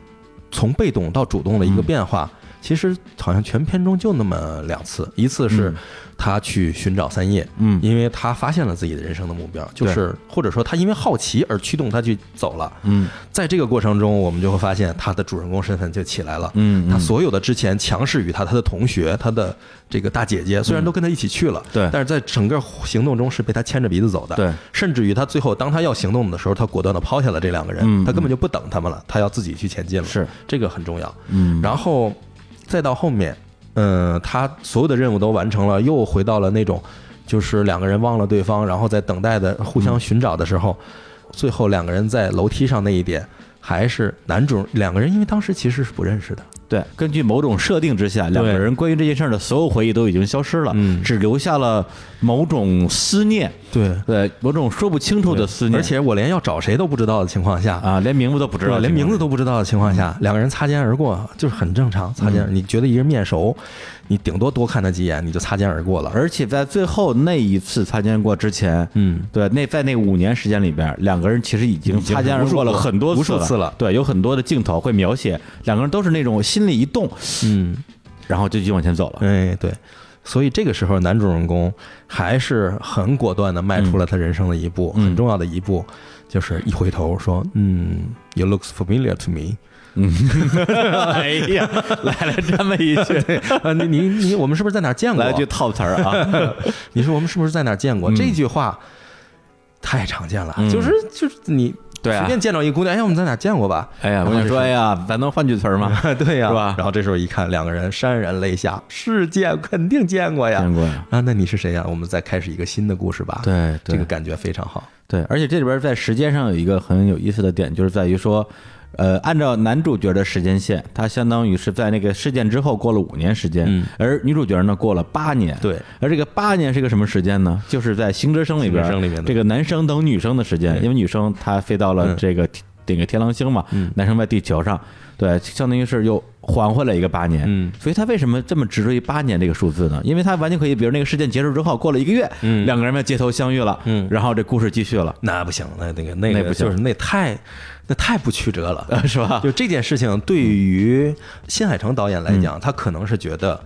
从被动到主动的一个变化，其实好像全片中就那么两次，一次是嗯。他去寻找三叶，嗯。因为他发现了自己的人生的目标，就是或者说他因为好奇而驱动他去走了。嗯。在这个过程中，我们就会发现他的主人公身份就起来了。嗯，他嗯所有的之前强势于他，他的同学，他的这个大姐姐，虽然都跟他一起去了，嗯对。但是在整个行动中是被他牵着鼻子走的，对，甚至于他最后当他要行动的时候，他果断的抛下了这两个人，嗯他根本就不等他们了，他要自己去前进了，是。这个很重要。嗯，然后再到后面，嗯，他所有的任务都完成了，又回到了那种就是两个人忘了对方，然后在等待的互相寻找的时候，最后两个人在楼梯上那一点。还是男主两个人，因为当时其实是不认识的，对，根据某种设定之下，两个人关于这件事儿的所有回忆都已经消失了，嗯。只留下了某种思念，对，对，某种说不清楚的思念，而且我连要找谁都不知道的情况下，啊，连名字都不知道，连名字都不知道的情况下，两个人擦肩而过，就是很正常。擦肩，你觉得一个人面熟，你顶多多看他几眼，你就擦肩而过了。而且在最后那一次擦肩过之前，嗯，对，那在那五年时间里边，两个人其实已经已经擦肩而过了很多无数次了。对，有很多的镜头会描写两个人都是那种心里一动，嗯，然后就继续往前走了。哎，对，所以这个时候男主人公还是很果断的迈出了他人生的一步，嗯很重要的一步，就是一回头说，嗯，You look familiar to me。[LAUGHS] 哎呀，来了这么一句，[LAUGHS] 啊，你你你，我们是不是在哪儿见过？来句套词儿啊，[LAUGHS] 你说我们是不是在哪儿见过？嗯这句话太常见了，嗯就是就是你对啊随便见着一姑娘，哎，我们在哪见过吧？哎呀，我想说，哎呀，咱能换句词儿吗？[LAUGHS] 对呀、是吧然后这时候一看，两个人潸然泪下，是见，肯定见过呀。见过呀，啊，那你是谁呀？我们再开始一个新的故事吧。，对，对这个感觉非常好。对，而且这里边在时间上有一个很有意思的点，就是在于说，呃，按照男主角的时间线，他相当于是在那个事件之后过了五年时间，嗯而女主角呢过了八年，对，而这个八年是个什么时间呢？就是在《星之声》里边，这个男生等女生的时间，因为女生她飞到了嗯这个天这个天狼星嘛，嗯男生在地球上，对，相当于是又还回来一个八年，嗯所以他为什么这么执着于八年这个数字呢？因为他完全可以，比如那个事件结束之后过了一个月，嗯两个人在街头相遇了，嗯然后这故事继续了，那不行，那那个那个那不行就是那太那太不曲折了。是吧？就这件事情，对于新海诚导演来讲，他可能是觉得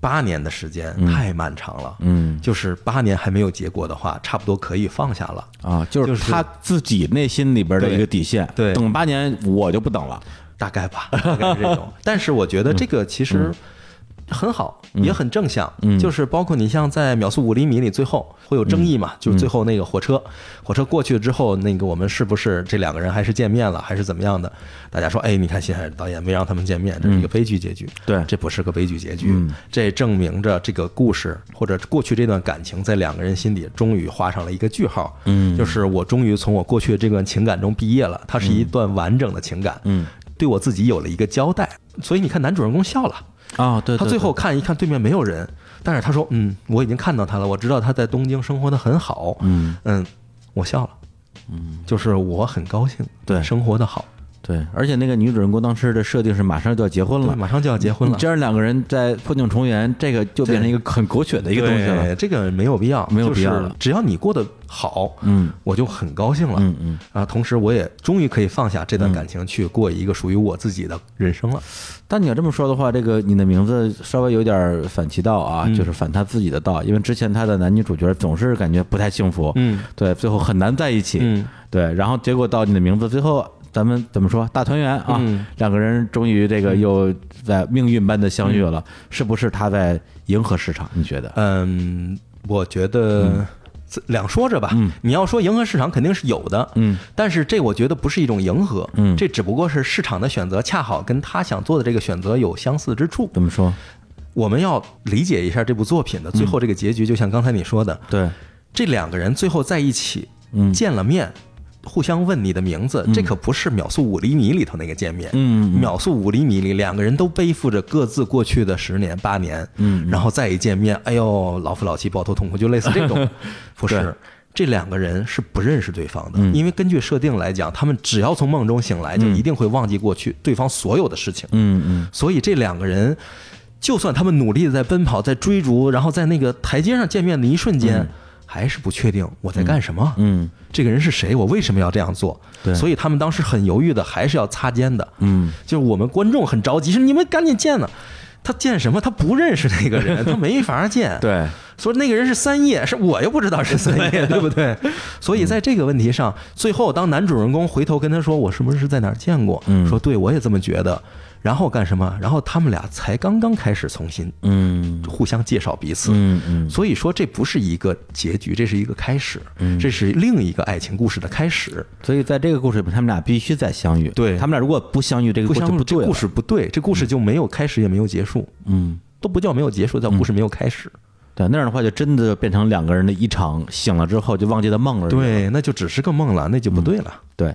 八年的时间太漫长了，嗯就是八年还没有结果的话，差不多可以放下了。啊，就就是是他自己内心里边的一个底线，对对等八年我就不等了，大概吧，大概是这种。[LAUGHS] 但是我觉得这个其实很好，也很正向。嗯就是包括你像在《秒速五厘米》里，最后会有争议嘛？就是最后那个火车，火车过去之后，那个我们是不是这两个人还是见面了，还是怎么样的？大家说，哎，你看新海导演没让他们见面，这是一个悲剧结局。对这不是个悲剧结局嗯，这证明着这个故事或者过去这段感情在两个人心里终于画上了一个句号。嗯就是我终于从我过去的这段情感中毕业了，它是一段完整的情感。嗯对我自己有了一个交代。所以你看，男主人公笑了，啊，对，他对。最后看一看对面没有人，但是他说：“嗯，我已经看到他了，我知道他在东京生活的很好。嗯。嗯，我笑了，嗯，就是我很高兴，对。生活的好。对，而且那个女主人公当时的设定是马上就要结婚，了，马上就要结婚了。这样两个人在破镜重圆，这个就变成一个很狗血的一个东西了。对，这个没有必要，没有必要了就是只要你过得好，嗯我就很高兴了。嗯嗯，啊，同时我也终于可以放下这段感情，去过一个属于我自己的人生了。但你要这么说的话，这个你的名字稍微有点反其道啊，嗯就是反他自己的道，因为之前他的男女主角总是感觉不太幸福，嗯对，最后很难在一起，嗯对，然后结果到你的名字最后。咱们怎么说大团圆啊？嗯两个人终于这个又在命运般的相遇了，是不是他在迎合市场？你觉得？嗯，我觉得两说着吧。嗯你要说迎合市场肯定是有的，嗯但是这我觉得不是一种迎合，嗯这只不过是市场的选择恰好跟他想做的这个选择有相似之处。怎么说？我们要理解一下这部作品的最后这个结局，就像刚才你说的，对，这两个人最后在一起嗯见了面，互相问你的名字，这可不是秒速五厘米里头那个见面。嗯嗯。秒速五厘米里，两个人都背负着各自过去的十年八年，嗯然后再一见面，哎呦，老夫老妻抱头痛哭，就类似这种，[LAUGHS] 不是。这两个人是不认识对方的，嗯。因为根据设定来讲，他们只要从梦中醒来，就嗯。一定会忘记过去对方所有的事情。嗯嗯。所以这两个人，就算他们努力的在奔跑、在追逐，然后在那个台阶上见面的一瞬间，嗯还是不确定我在干什么，嗯这个人是谁，我为什么要这样做？对所以他们当时很犹豫的，还是要擦肩的。嗯就是我们观众很着急，是你们赶紧见呢。他见什么？他不认识那个人，[LAUGHS] 他没法见。，对，所以那个人是三叶，是我又不知道是三叶，[LAUGHS] 对不对？所以在这个问题上，最后当男主人公回头跟他说：“我是不是在哪儿见过？”嗯说：“对，我也这么觉得。”然后干什么？然后他们俩才刚刚开始重新嗯互相介绍彼此。嗯嗯所以说，这不是一个结局，这是一个开始，嗯这是另一个爱情故事的开始。所以在这个故事里面，他们俩必须再相遇。对他们俩如果不相遇，这个故事不对故事不对，这故事就没有开始，也没有结束，嗯，都不叫没有结束，叫故事没有开始。对，那样的话就真的变成两个人的一场醒了之后就忘记的梦而已。对，那就只是个梦了，那就不对了。对。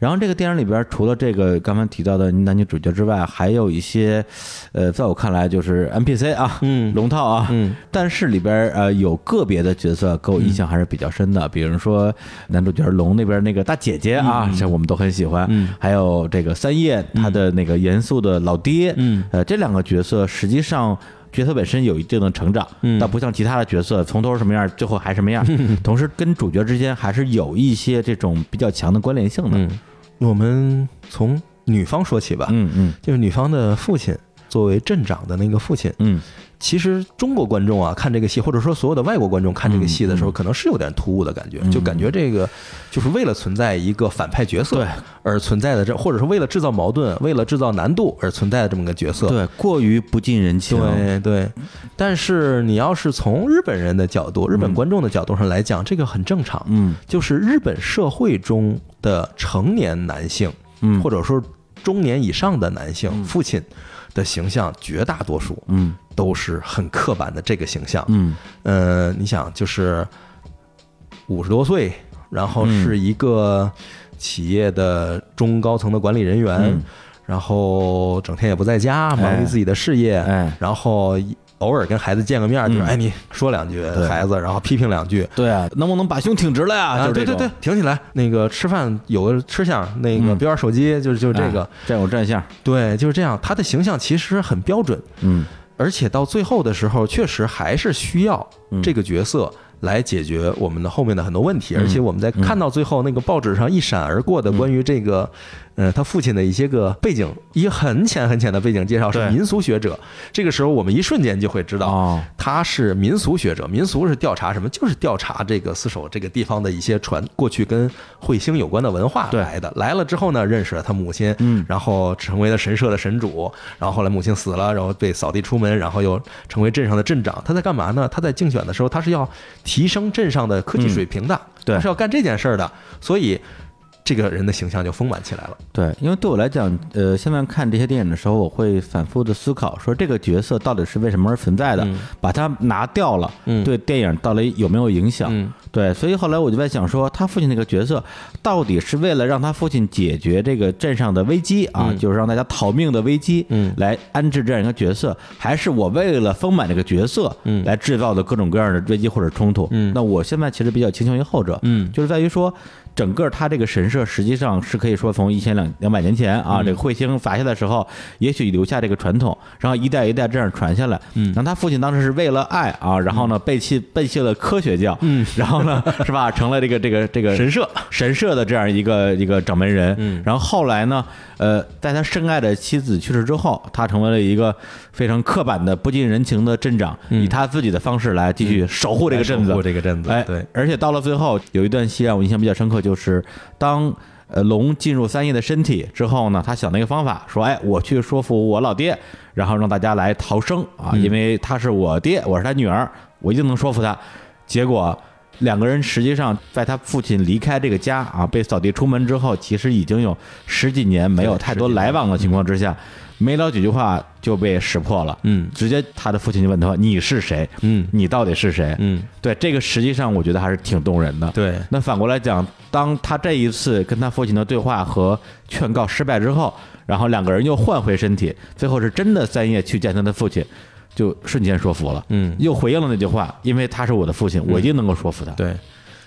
然后这个电影里边，除了这个刚刚提到的男女主角之外，还有一些，呃，在我看来就是 NPC 啊，嗯龙套啊，嗯，但是里边呃有个别的角色给我印象还是比较深的，比如说男主角龙那边那个大姐姐啊，这我们都很喜欢，嗯还有这个三叶他的那个严肃的老爹，嗯呃，这两个角色实际上。角色本身有一定的成长，嗯但不像其他的角色从头什么样，最后还什么样。[LAUGHS] 同时，跟主角之间还是有一些这种比较强的关联性的。嗯，我们从女方说起吧，嗯嗯。就是女方的父亲作为镇长的那个父亲，嗯。其实中国观众啊看这个戏，或者说所有的外国观众看这个戏的时候，可能是有点突兀的感觉，就感觉这个就是为了存在一个反派角色对。而存在的这，或者是为了制造矛盾、为了制造难度而存在的这么个角色。对，过于不近人情。对对，但是你要是从日本人的角度、日本观众的角度上来讲，这个很正常。嗯。就是日本社会中的成年男性，嗯，或者说中年以上的男性，父亲的形象，绝大多数嗯。都是很刻板的这个形象。嗯。呃，你想，就是五十多岁，然后嗯是一个企业的中高层的管理人员，嗯。然后整天也不在家，忙哎。于自己的事业，哎。然后偶尔跟孩子见个面，就是嗯哎你说两句孩子，然后批评两句。对啊，能不能把胸挺直了呀？对对对，挺起来。那个吃饭有个吃相，那个嗯别玩手机，就是就是这个哎，站有站相。对，就是这样。他的形象其实很标准，嗯而且到最后的时候，确实还是需要嗯这个角色来解决我们的后面的很多问题。而且我们在看到最后那个报纸上一闪而过的关于这个，呃，他父亲的一些个背景，一很浅很浅的背景介绍是民俗学者。这个时候我们一瞬间就会知道，哦他是民俗学者。民俗是调查什么？就是调查这个四守这个地方的一些传过去跟彗星有关的文化来的。来了之后呢，认识了他母亲，嗯然后成为了神社的神主，然后后来母亲死了，然后被扫地出门，然后又成为镇上的镇长。他在干嘛呢？他在竞选的时候，他是要提升镇上的科技水平的，他是要干这件事儿的，所以这个人的形象就丰满起来了。对，因为对我来讲，呃，现在看这些电影的时候，我会反复的思考，说这个角色到底是为什么而存在的，嗯。把它拿掉了，嗯。对电影到底有没有影响？嗯。对，所以后来我就在想说，他父亲那个角色到底是为了让他父亲解决这个镇上的危机啊，嗯。就是让大家逃命的危机，嗯。来安置这样一个角色，还是我为了丰满这个角色，嗯。来制造的各种各样的危机或者冲突？嗯。那我现在其实比较倾向于后者，嗯。就是在于说整个他这个神社实际上是可以说从一千两两百年前啊，这个彗星砸下的时候，也许留下这个传统，然后一代一代这样传下来。嗯，然后他父亲当时是为了爱啊，然后呢背弃背弃了科学教，嗯，然后呢是吧，成了这个这个这个神社。神社的这样一个一个掌门人。嗯。然后后来呢，呃，在他深爱的妻子去世之后，他成为了一个非常刻板的、不近人情的镇长，以他自己的方式来继续守护这个镇子，来守护这个镇子哎，对而且到了最后，有一段戏让我印象比较深刻，就是当呃龙进入三叶的身体之后呢，他想了一个方法，说：“哎，我去说服我老爹，然后让大家来逃生啊，因为他是我爹，我是他女儿，我一定能说服他。”结果。两个人实际上在他父亲离开这个家啊，被扫地出门之后，其实已经有十几年没有太多来往的情况之下，没聊几句话就被识破了。嗯直接他的父亲就问他：“你是谁？嗯你到底是谁？”嗯，对，这个实际上我觉得还是挺动人的。对那反过来讲，当他这一次跟他父亲的对话和劝告失败之后，然后两个人又换回身体，最后是真的三叶去见他的父亲，就瞬间说服了。嗯又回应了那句话，因为他是我的父亲，我一定能够说服他。，对，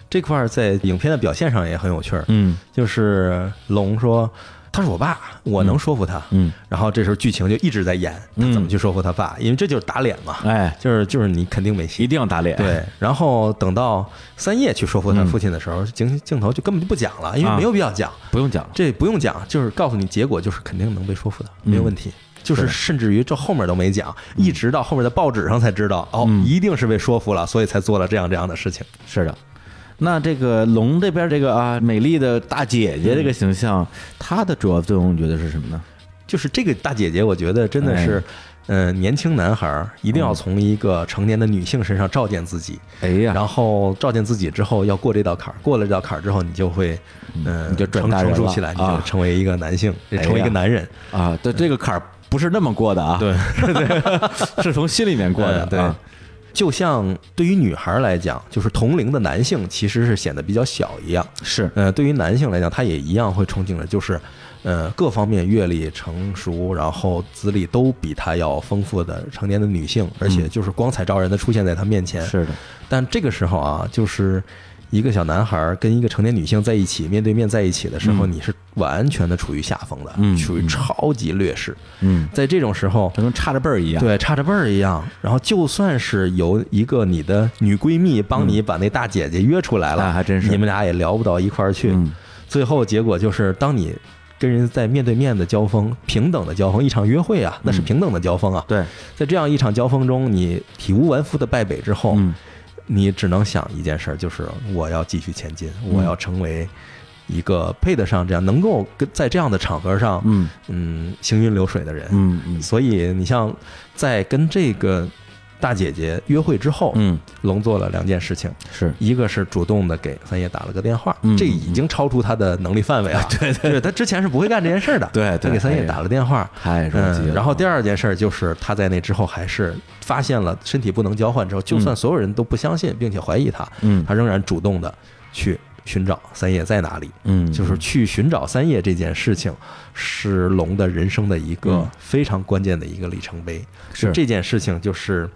这块儿在影片的表现上也很有趣儿。嗯就是龙说他是我爸，我能说服他。嗯，然后这时候剧情就一直在演他怎么去说服他爸，因为这就是打脸嘛。哎，就是就是你肯定没戏一。定要打脸。对，然后等到三叶去说服他父亲的时候，镜镜头就根本就不讲了，因为啊没有必要讲，不用讲。这不用讲，就是告诉你结果就是肯定能被说服的，没有问题。就是是甚至于这后面都没讲，一直到后面的报纸上才知道，哦，嗯。一定是被说服了，所以才做了这样这样的事情。是的。那这个龙这边这个啊，美丽的大姐姐这个形象，她的主要作用，你觉得是什么呢？就是这个大姐姐，我觉得真的是，呃，年轻男孩儿一定要从一个成年的女性身上照见自己，哎呀，然后照见自己之后，要过这道坎儿，过了这道坎儿之后，你就会，嗯，你就成成熟起来，你啊。就成为一个男性，成为一个男人。啊，对这个坎儿不是那么过的啊，对，[LAUGHS] 是从心里面过的。嗯对啊，就像对于女孩来讲，就是同龄的男性其实是显得比较小一样。是，呃，对于男性来讲，他也一样会憧憬着，就是，呃，各方面阅历成熟，然后资历都比他要丰富的成年的女性，而且就是光彩照人的出现在他面前。是的，但这个时候啊，就是一个小男孩跟一个成年女性在一起，面对面在一起的时候，嗯你是完全的处于下风的，嗯处于超级劣势。嗯，在这种时候，就跟差着辈儿一样。对，差着辈儿一样。然后就算是有一个你的女闺蜜帮你把那大姐姐约出来了，嗯还真是你们俩也聊不到一块儿去。嗯最后结果就是，当你跟人在面对面的交锋，平等的交锋，一场约会啊，那是嗯平等的交锋啊。对，在这样一场交锋中，你体无完肤的败北之后，嗯你只能想一件事儿，就是我要继续前进，嗯。我要成为一个配得上这样能够跟在这样的场合上，嗯。嗯，行云流水的人。嗯嗯。所以你像在跟这个大姐姐约会之后，嗯，龙做了两件事情，是，一个是主动的给三叶打了个电话，嗯这已经超出他的能力范围了。[LAUGHS] 对对，他之前是不会干这件事儿的。对对他给三叶打了电话。太着急嗯，了。然后第二件事儿就是他在那之后还是发现了身体不能交换之后，就算所有人都不相信并且怀疑他，嗯他仍然主动的去寻找三叶在哪里。嗯，就是去寻找三叶这件事情，是龙的人生的一个嗯非常关键的一个里程碑。是这件事情，就是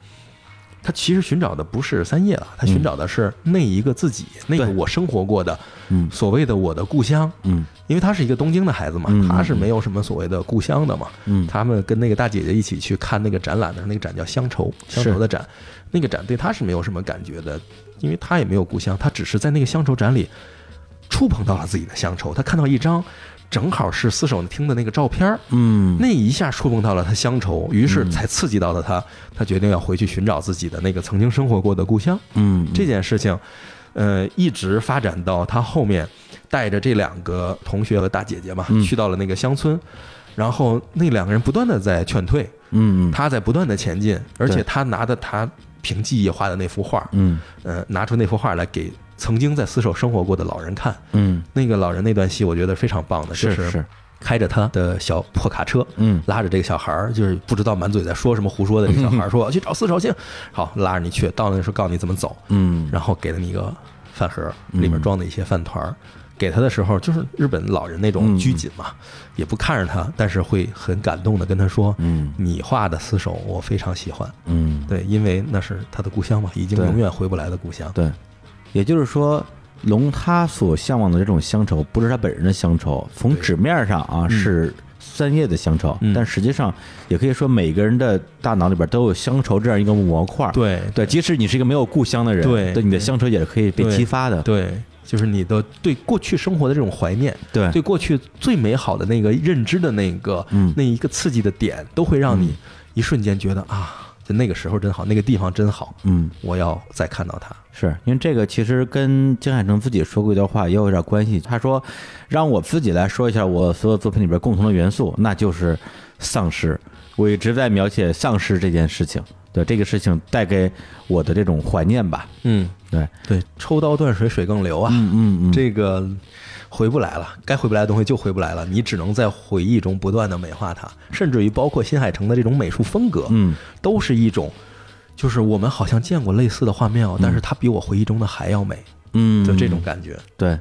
他其实寻找的不是三叶了，他寻找的是那一个自己，那个我生活过的嗯。所谓的我的故乡。嗯。因为他是一个东京的孩子嘛嗯，他是没有什么所谓的故乡的嘛。嗯。他们跟那个大姐姐一起去看那个展览的时候，那个展叫乡愁，乡愁的展，那个展对他是没有什么感觉的，因为他也没有故乡，他只是在那个乡愁展里触碰到了自己的乡愁，他看到一张正好是四手听的那个照片儿。嗯。那一下触碰到了他乡愁，于是才刺激到了他，他决定要回去寻找自己的那个曾经生活过的故乡。嗯。这件事情，呃，一直发展到他后面带着这两个同学和大姐姐嘛，嗯。去到了那个乡村，然后那两个人不断的在劝退，嗯。嗯他在不断的前进，而且他拿的他凭记忆画的那幅画，嗯。呃，拿出那幅画来给曾经在死守生活过的老人看。嗯那个老人那段戏，我觉得非常棒的，就是是开着他的小破卡车，嗯拉着这个小孩儿，就是不知道满嘴在说什么胡说的这个小孩儿，[LAUGHS] 说我要去找四手星，好，拉着你去，到那时候告诉你怎么走，嗯然后给了你一个饭盒，里面装的一些饭团儿。给他的时候，就是日本老人那种嗯拘谨嘛，也不看着他，但是会很感动的跟他说：“嗯你画的厮守我非常喜欢。嗯，对，因为那是他的故乡嘛，已经永远回不来的故乡。对，也就是说，龙他所向往的这种乡愁，不是他本人的乡愁，从纸面上啊是三叶的乡愁，嗯。但实际上也可以说每个人的大脑里边都有乡愁这样一个模块。对。对，即使你是一个没有故乡的人，对。对你的乡愁也是可以被激发的。对，就是你的对过去生活的这种怀念，对。对过去最美好的那个认知的那个、嗯。那一个刺激的点，都会让你一瞬间觉得啊，就那个时候真好，那个地方真好，嗯，我要再看到它。是因为这个其实跟金海城自己说过一段话也有点关系。他说，让我自己来说一下我所有作品里边共同的元素，那就是丧尸。我一直在描写丧尸这件事情，对这个事情带给我的这种怀念吧。嗯，对，对，抽刀断水，水更流啊。嗯嗯嗯，这个回不来了，该回不来的东西就回不来了，你只能在回忆中不断的美化它，甚至于包括新海诚的这种美术风格，嗯都是一种，就是我们好像见过类似的画面哦，但是它比我回忆中的还要美，嗯，就这种感觉。对。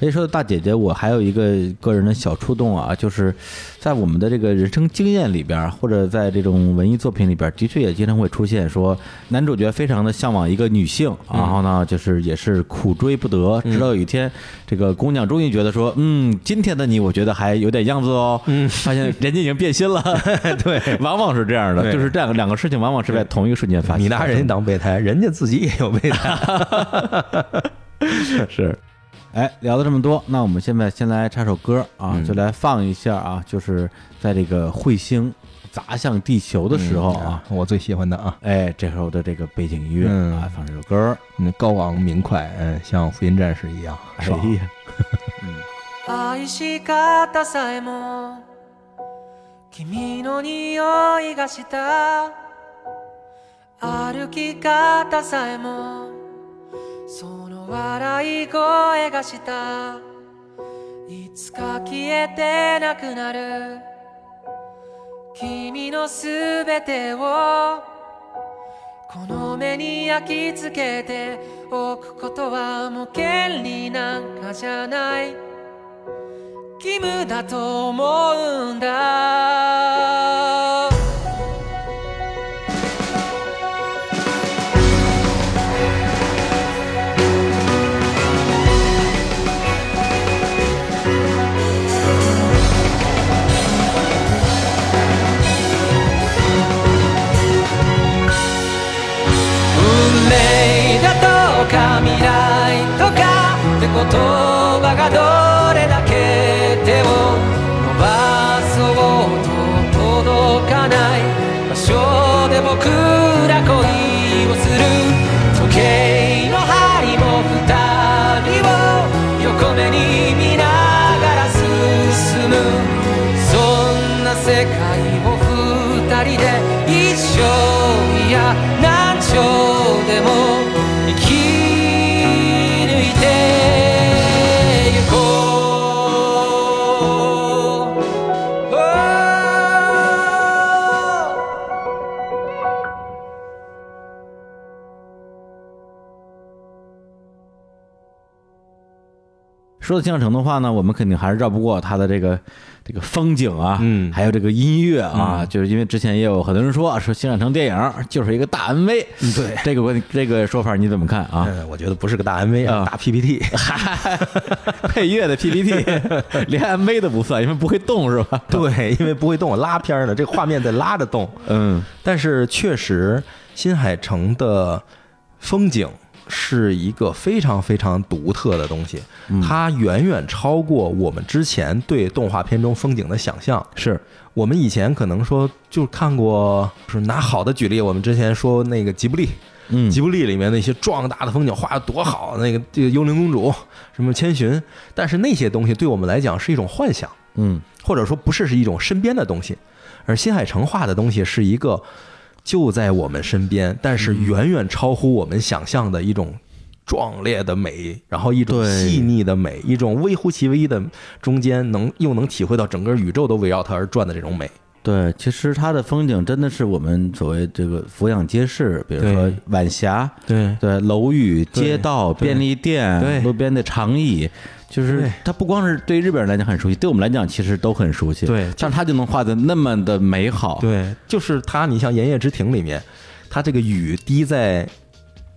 所以说大姐姐，我还有一个个人的小触动啊，就是在我们的这个人生经验里边儿，或者在这种文艺作品里边儿，的确也经常会出现说，男主角非常的向往一个女性，然后呢，就是也是苦追不得，直到有一天，这个姑娘终于觉得说，嗯，今天的你，我觉得还有点样子哦，嗯，发现人家已经变心了，[LAUGHS] 对，[LAUGHS] 往往是这样的，就是这样两个事情，往往是在同一个瞬间发生。你拿人家当备胎，人家自己也有备胎。[LAUGHS] 是，哎，聊了这么多，那我们现在先来插首歌啊，嗯就来放一下啊，就是在这个彗星砸向地球的时候啊，我最喜欢的啊，哎，这时候的这个背景音乐、嗯啊，放这首歌，嗯，高昂明快，嗯，像福音战士一样，哎爽呀，[LAUGHS] 愛し方さえも君の匂いがした歩き方さえもそ 笑い声がした。いつか消えてなくなる。君のすべてを。この目に焼き付けて。おくことはもう権利なんかじゃない。義務だと思うんだ。葉がどれだけ手を伸ばそうと届かない。場所で僕ら恋をする。時計说到新海城的话呢，我们肯定还是绕不过他的这个这个风景啊，嗯还有这个音乐啊，就是因为之前也有很多人说啊，说新海诚电影就是一个大 MV，对这个问这个说法你怎么看啊？嗯，[LAUGHS] 我觉得不是个大 MV 啊啊，大 PPT。[LAUGHS] 配乐的 PPT [LAUGHS] 连 MV 都不算，因为不会动是吧？对，因为不会动，拉片儿呢，这个画面在拉着动。嗯但是确实，新海诚的风景是一个非常非常独特的东西，它远远超过我们之前对动画片中风景的想象。是，我们以前可能说就看过，就是拿好的举例，我们之前说那个吉卜力，嗯吉卜力里面那些壮大的风景画的多好，那个这个幽灵公主，什么千寻，但是那些东西对我们来讲是一种幻想。嗯或者说不是是一种身边的东西，而新海诚画的东西是一个就在我们身边，但是远远超乎我们想象的一种壮烈的美，然后一种细腻的美，一种微乎其微的中间能又能体会到整个宇宙都围绕它而转的这种美。对，其实它的风景真的是我们所谓这个俯仰皆是，比如说晚霞，对。对，楼宇、街道、便利店、对。路边的长椅，就是对它不光是对日本人来讲很熟悉，对我们来讲其实都很熟悉。对但是它就能画的那么的美好。对，就是他，你像《炎夜之庭》里面，他这个雨滴在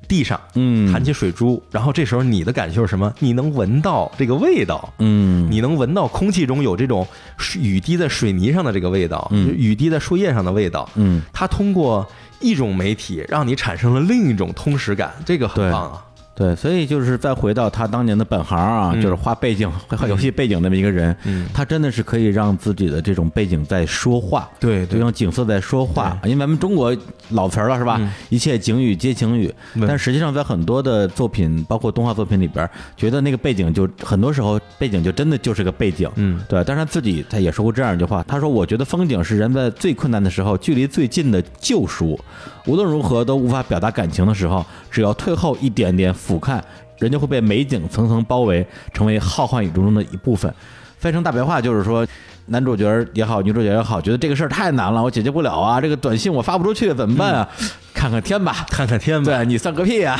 地上，嗯弹起水珠，然后这时候你的感受是什么？你能闻到这个味道，嗯你能闻到空气中有这种水雨滴在水泥上的这个味道，嗯雨滴在树叶上的味道。嗯他通过一种媒体让你产生了另一种通识感，这个很棒啊！对，所以就是再回到他当年的本行啊，嗯。就是画背景、[LAUGHS] 画游戏背景那么一个人，嗯。他真的是可以让自己的这种背景在说话，对就用景色在说话。因为咱们中国老词儿了是吧？嗯。一切景语皆情语，对。但实际上在很多的作品，包括动画作品里边，觉得那个背景就很多时候背景就真的就是个背景，嗯。对。但是他自己他也说过这样一句话，他说：“我觉得风景是人在最困难的时候距离最近的救赎，无论如何都无法表达感情的时候，只要退后一点点俯瞰，人就会被美景层层包围，成为浩瀚宇宙中的一部分。”翻译成大白话就是说，男主角也好，女主角也好，觉得这个事儿太难了，我解决不了啊，这个短信我发不出去怎么办啊？看看天吧，看看天吧，对你算个屁呀、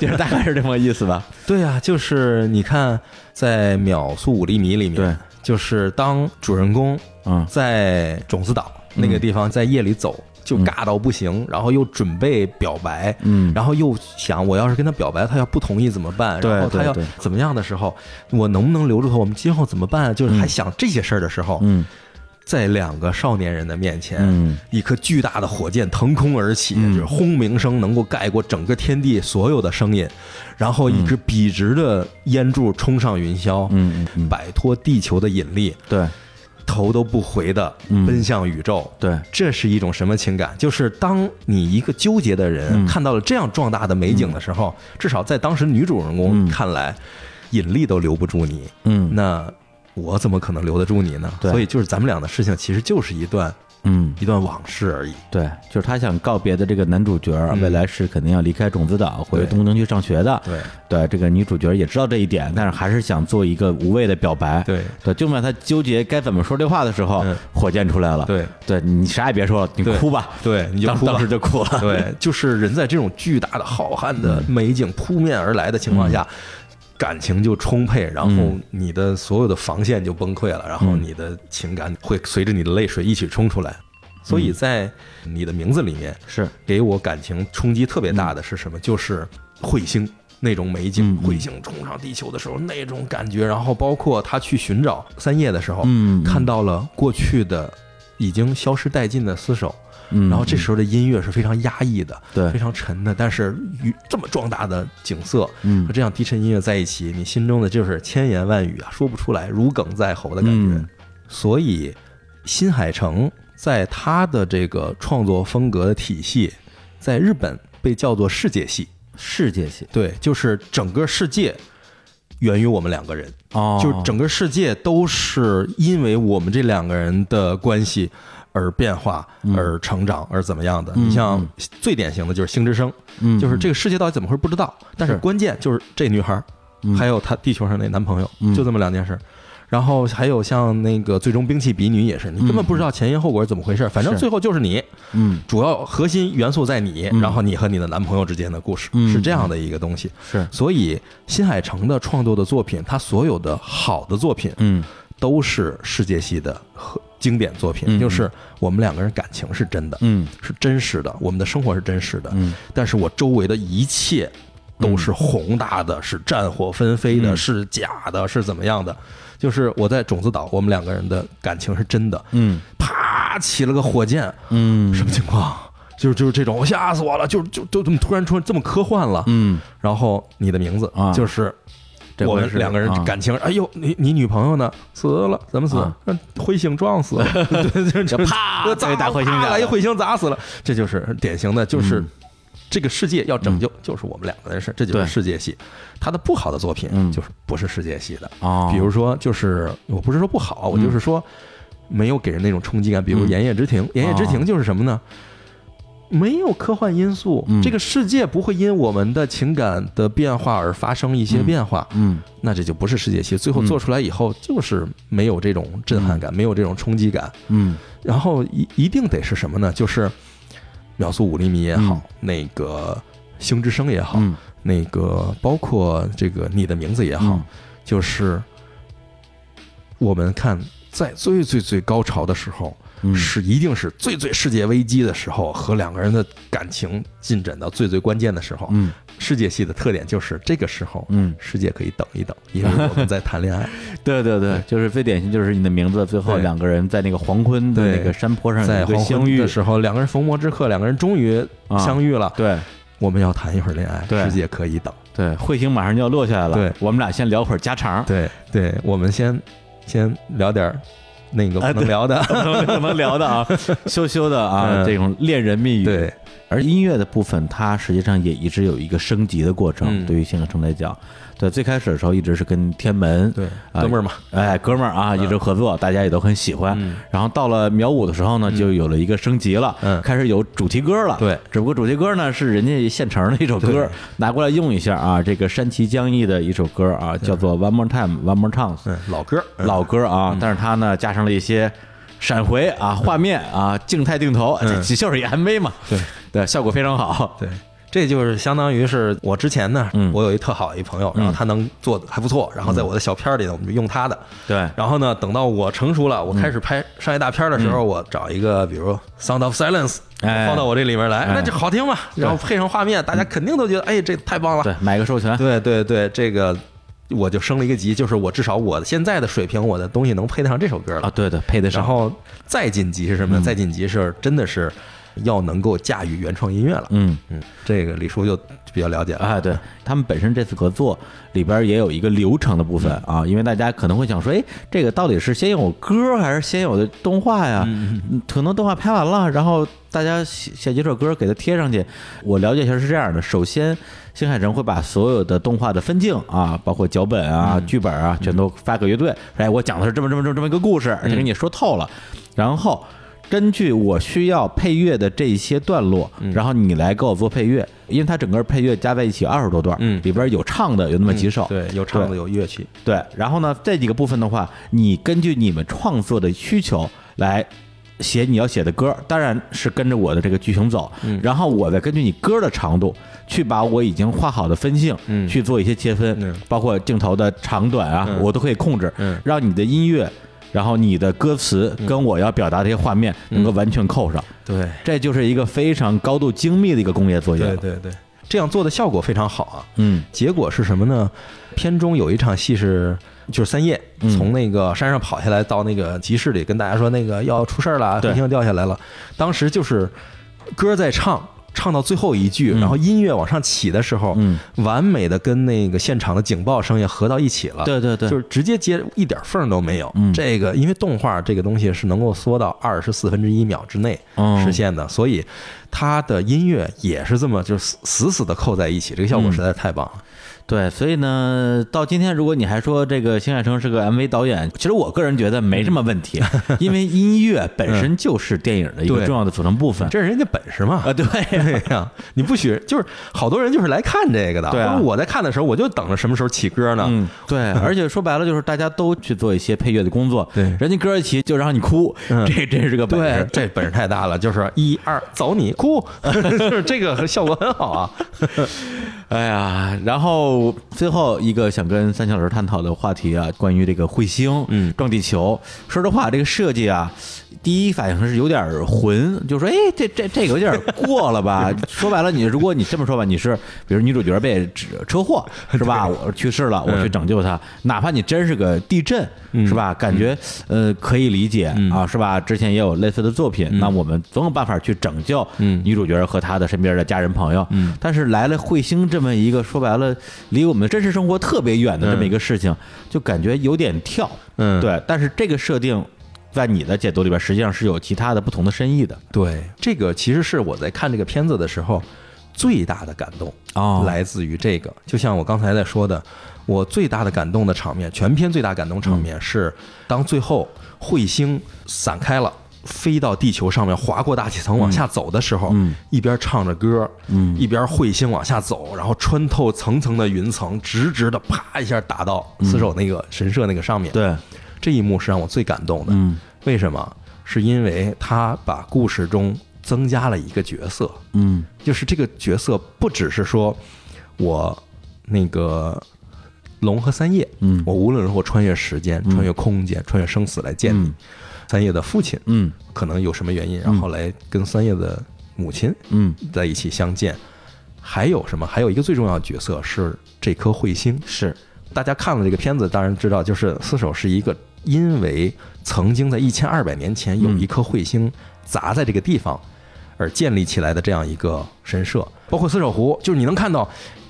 就是大概是这么个意思吧？对啊、就是你看，在《秒速五厘米》里面，对，就是当主人公嗯在种子岛那个地方在夜里走，就尬到不行，然后又准备表白，嗯。然后又想我要是跟他表白，他要不同意怎么办？对然后他要怎么样的时候，我能不能留住他？我们今后怎么办？就是还想这些事儿的时候，嗯。在两个少年人的面前，嗯。一颗巨大的火箭腾空而起，嗯。就是轰鸣声能够盖过整个天地所有的声音，然后一支笔直的烟柱冲上云霄，摆脱地球的引力，对头都不回的嗯。奔向宇宙。对，这是一种什么情感？就是当你一个纠结的人嗯。看到了这样壮大的美景的时候，至少在当时女主人公嗯看来，引力都留不住你，嗯。那我怎么可能留得住你呢？对。所以就是咱们俩的事情，其实就是一段嗯一段往事而已。对，就是他想告别的这个男主角，未来是肯定要离开种子岛回对东京去上学的。对对，这个女主角也知道这一点，但是还是想做一个无谓的表白。对对，就在他纠结该怎么说这话的时候，嗯火箭出来了。对对，你啥也别说了，你哭吧。对，你就当时就哭了。对，就是人在这种巨大的、浩瀚的美景扑面而来的情况下，感情就充沛，然后嗯。你的所有的防线就崩溃了，然后嗯。你的情感会随着你的泪水一起冲出来。所以在你的名字里面，是，给我感情冲击特别大的是什么？就是彗星那种美景彗星冲上地球的时候那种感觉，然后包括他去寻找三叶的时候，嗯，看到了过去的已经消失殆尽的厮守，嗯，然后这时候的音乐是非常压抑的，对。非常沉的，但是与这么壮大的景色嗯。和这样低沉音乐在一起，你心中的就是千言万语啊，说不出来，如鲠在喉的感觉。嗯。所以，新海诚在他的这个创作风格的体系，在日本被叫做世界系，世界系。对，就是整个世界源于我们两个人。哦，就是整个世界都是因为我们这两个人的关系而变化、而成长、而怎么样的。嗯你像最典型的就是《星之声》，嗯就是这个世界到底怎么回事不知道，但是是。关键就是这女孩，还有她地球上那男朋友，嗯。就这么两件事。然后还有像那个《最终兵器比女》也是，你根本不知道前因后果是怎么回事，反正最后就是你，嗯。主要核心元素在你，嗯。然后你和你的男朋友之间的故事嗯。是这样的一个东西。是。所以新海诚的创作的作品，他所有的好的作品，嗯。都是世界系的和经典作品，嗯就是我们两个人感情是真的，嗯是真实的，我们的生活是真实的，嗯但是我周围的一切都是宏大的，是战火纷飞的，嗯是假的，是怎么样的？就是我在种子岛，我们两个人的感情是真的，嗯啪起了个火箭，嗯什么情况？就是就是这种，吓死我了！就就就这么突然出这么科幻了。嗯，然后你的名字啊就是我们两个人啊。感情，哎呦，你你女朋友呢？死了，怎么死彗星撞死了，[LAUGHS] 对，就就啪 [LAUGHS] 砸啪来一彗星砸死了，这就是典型的，就是嗯。这个世界要拯救，就是我们两个人的事，这就是世界系。他的不好的作品嗯。就是不是世界系的，啊，比如说就是我不是说不好，我就是说没有给人那种冲击感，比如《嗯。炎夜之庭》，《炎夜之庭哦》就是什么呢？没有科幻因素，嗯。这个世界不会因我们的情感的变化而发生一些变化，嗯。那这就不是世界系。最后做出来以后，就是没有这种震撼感，没有这种冲击感，嗯。然后一一定得是什么呢？就是秒速五厘米也好，嗯。那个星之声也好，嗯。那个包括这个你的名字也好，嗯。就是我们看在最最最高潮的时候，嗯是一定是最最世界危机的时候，和两个人的感情进展到最最关键的时候。嗯，世界戏的特点就是这个时候，嗯世界可以等一等，因为我们在谈恋爱，[LAUGHS] 对对对，就是最典型就是你的名字，最后两个人在那个黄昏的那个山坡上相遇的，时候，两个人逢魔之刻，两个人终于啊相遇了。对我们要谈一会儿恋爱，对世界可以等。对，彗星马上就要落下来了，对我们俩先聊会儿家常，对对，我们先先聊点儿那个哎不能聊的。[LAUGHS] 怎么聊的啊？[LAUGHS] 羞羞的啊，嗯这种恋人蜜语。对，而音乐的部分，它实际上也一直有一个升级的过程。嗯对于新河城来讲，对最开始的时候一直是跟天门对，啊哥们儿嘛，哎，哥们儿啊，一直合作，大家也都很喜欢。嗯然后到了秒五的时候呢，就有了一个升级了，嗯开始有主题歌了。对只不过主题歌呢是人家现成的一首歌，拿过来用一下啊。这个山崎将义的一首歌啊，叫做《One More Time, One More Chance》，嗯，老歌老歌啊，但是它呢加上了一些闪回啊、画面啊、静态定头，嗯这就是一 MV 嘛。对对，效果非常好。对，这就是相当于是我之前呢，嗯我有一特好一朋友，然后他能做的还不错，然后在我的小片儿里呢，我们就用他的。对，然后呢，等到我成熟了，我开始拍商业大片的时候，我找一个，比如《Sound of Silence》，哎放到我这里面来，哎那就好听嘛。然后配上画面，大家肯定都觉得，哎，这太棒了。对，买个授权。对对对，这个我就升了一个级，就是我至少我现在的水平，我的东西能配得上这首歌了啊，。对对，配得上。然后再晋级是什么呢？再晋级是真的是要能够驾驭原创音乐了。嗯，嗯，这个李叔就比较了解了。哎，对他们本身这次合作里边也有一个流程的部分啊，因为大家可能会想说，哎，这个到底是先有歌还是先有的动画呀？嗯可能动画拍完了，然后大家写写几首歌给它贴上去。我了解一下是这样的，首先新海诚会把所有的动画的分镜啊，包括脚本啊、剧本啊，全都发给乐队，哎，我讲的是这么这么这么这么一个故事，而且给你说透了，然后。根据我需要配乐的这些段落，然后你来给我做配乐，因为它整个配乐加在一起二十多段，嗯。里边有唱的有那么几首，对，有唱的，有乐器。对，然后呢，这几个部分的话，你根据你们创作的需求来写你要写的歌，当然是跟着我的这个剧情走，嗯。然后我再根据你歌的长度去把我已经画好的分镜，嗯。去做一些切分，嗯。包括镜头的长短啊，嗯。我都可以控制，嗯。让你的音乐。然后你的歌词跟我要表达这些画面能够完全扣上，对，这就是一个非常高度精密的一个工业作业。对对对，这样做的效果非常好啊。嗯结果是什么呢？片中有一场戏是，就是三叶嗯从那个山上跑下来，到那个集市里跟大家说那个要出事儿了，对彗星掉下来了。当时就是歌在唱。唱到最后一句，嗯然后音乐往上起的时候，嗯，完美的跟那个现场的警报声也合到一起了。对对对，就是直接接一点缝儿都没有。嗯这个因为动画这个东西是能够缩到二十四分之一秒之内哦实现的，所以它的音乐也是这么就是死死死的扣在一起，这个效果嗯实在是太棒了。对，所以呢，到今天如果你还说这个新海诚是个 MV 导演，其实我个人觉得没什么问题，[LAUGHS] 因为音乐本身就是电影的一个重要的组成部分。这是人家本事嘛。啊，对对呀，你不许就是好多人就是来看这个的。对啊我在看的时候，我就等着什么时候起歌呢。嗯，对，[LAUGHS] 而且说白了就是大家都去做一些配乐的工作，对人家歌一起就让你哭，嗯这真是个本事，。这本事太大了，就是一二走你哭，[LAUGHS] 就是这个效果很好啊。哎呀，然后最后一个想跟三小老师探讨的话题啊，关于这个彗星嗯撞地球，说实话，这个设计啊。第一反应是有点混，就说哎，这这这个有点过了吧？[LAUGHS] 说白了，你如果你这么说吧，你是比如女主角被指车祸 [LAUGHS] 是吧？我去世了，我去拯救她，哪怕你真是个地震是吧？感觉呃可以理解啊，是吧？之前也有类似的作品，那我们总有办法去拯救嗯女主角和她的身边的家人朋友。嗯但是来了彗星这么一个说白了离我们真实生活特别远的这么一个事情，就感觉有点跳。嗯，对，但是这个设定在你的解读里边，实际上是有其他的不同的深意的。对，这个其实是我在看这个片子的时候最大的感动啊来自于这个。就像我刚才在说的，我最大的感动的场面，全片最大感动场面是当最后彗星散开了。飞到地球上面，划过大气层往下走的时候，嗯一边唱着歌，嗯一边彗星往下走，然后穿透层层的云层，直直的啪一下打到死守那个神社那个上面。对，这一幕是让我最感动的。嗯为什么？是因为他把故事中增加了一个角色，嗯就是这个角色不只是说我那个龙和三叶，嗯我无论如何穿越时间、穿越空间、穿越生死来见你。嗯三叶的父亲嗯可能有什么原因，然后来跟三叶的母亲嗯，在一起相见。还有什么？还有一个最重要的角色是这颗彗星。是，大家看了这个片子，当然知道，就是四手是一个因为曾经在一千二百年前有一颗彗星砸在这个地方而建立起来的这样一个神社。包括四手湖，就是你能看到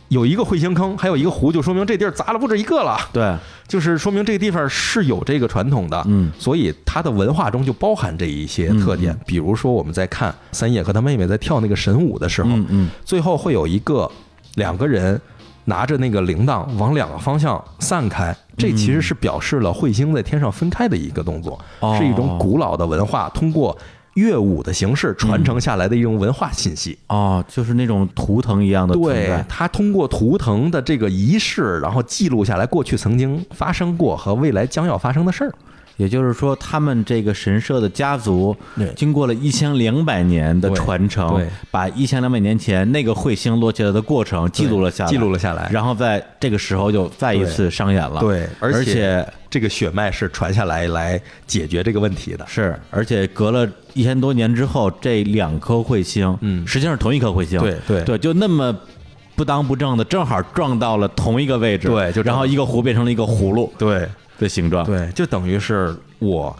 有一个彗星坑，还有一个湖，就说明这地儿砸了不止一个了，对，就是说明这个地方是有这个传统的。嗯所以它的文化中就包含这一些特点。比如说我们在看三叶和他妹妹在跳那个神舞的时候，嗯嗯最后会有一个两个人拿着那个铃铛往两个方向散开，这其实是表示了彗星在天上分开的一个动作，哦是一种古老的文化，通过乐舞的形式传承下来的一种文化信息。哦，就是那种图腾一样的存对在，它通过图腾的这个仪式，然后记录下来过去曾经发生过和未来将要发生的事儿。也就是说，他们这个神社的家族对，经过了一千两百年的传承，对把一千两百年前那个彗星落下来的过程记录了下来，记录了下来然后在这个时候就再一次上演了。对，而且这个血脉是传下来来解决这个问题的。是，而且隔了一千多年之后，这两颗彗星，嗯实际上是同一颗彗星，对对对，就那么不当不正的，正好撞到了同一个位置，对就然后一个湖变成了一个葫芦对的形状，对，就等于是我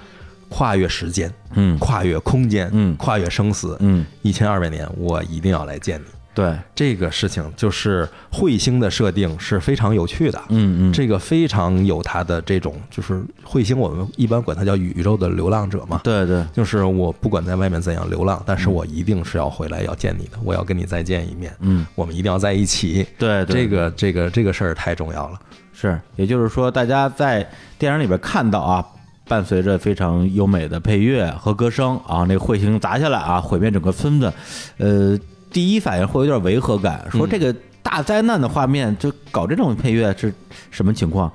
跨越时间，嗯。跨越空间，嗯。跨越生死，嗯，一千二百年，我一定要来见你。对，这个事情就是彗星的设定是非常有趣的，嗯嗯，这个非常有它的这种，就是彗星，我们一般管它叫宇宙的流浪者嘛。对对，就是我不管在外面怎样流浪，但是我一定是要回来要见你的，我要跟你再见一面，嗯，我们一定要在一起。对对，这个这个这个事儿太重要了。是，也就是说，大家在电影里边看到啊，伴随着非常优美的配乐和歌声啊，那个彗星砸下来啊，毁灭整个村子，呃，第一反应会有点违和感，说嗯这个大灾难的画面就搞这种配乐是什么情况？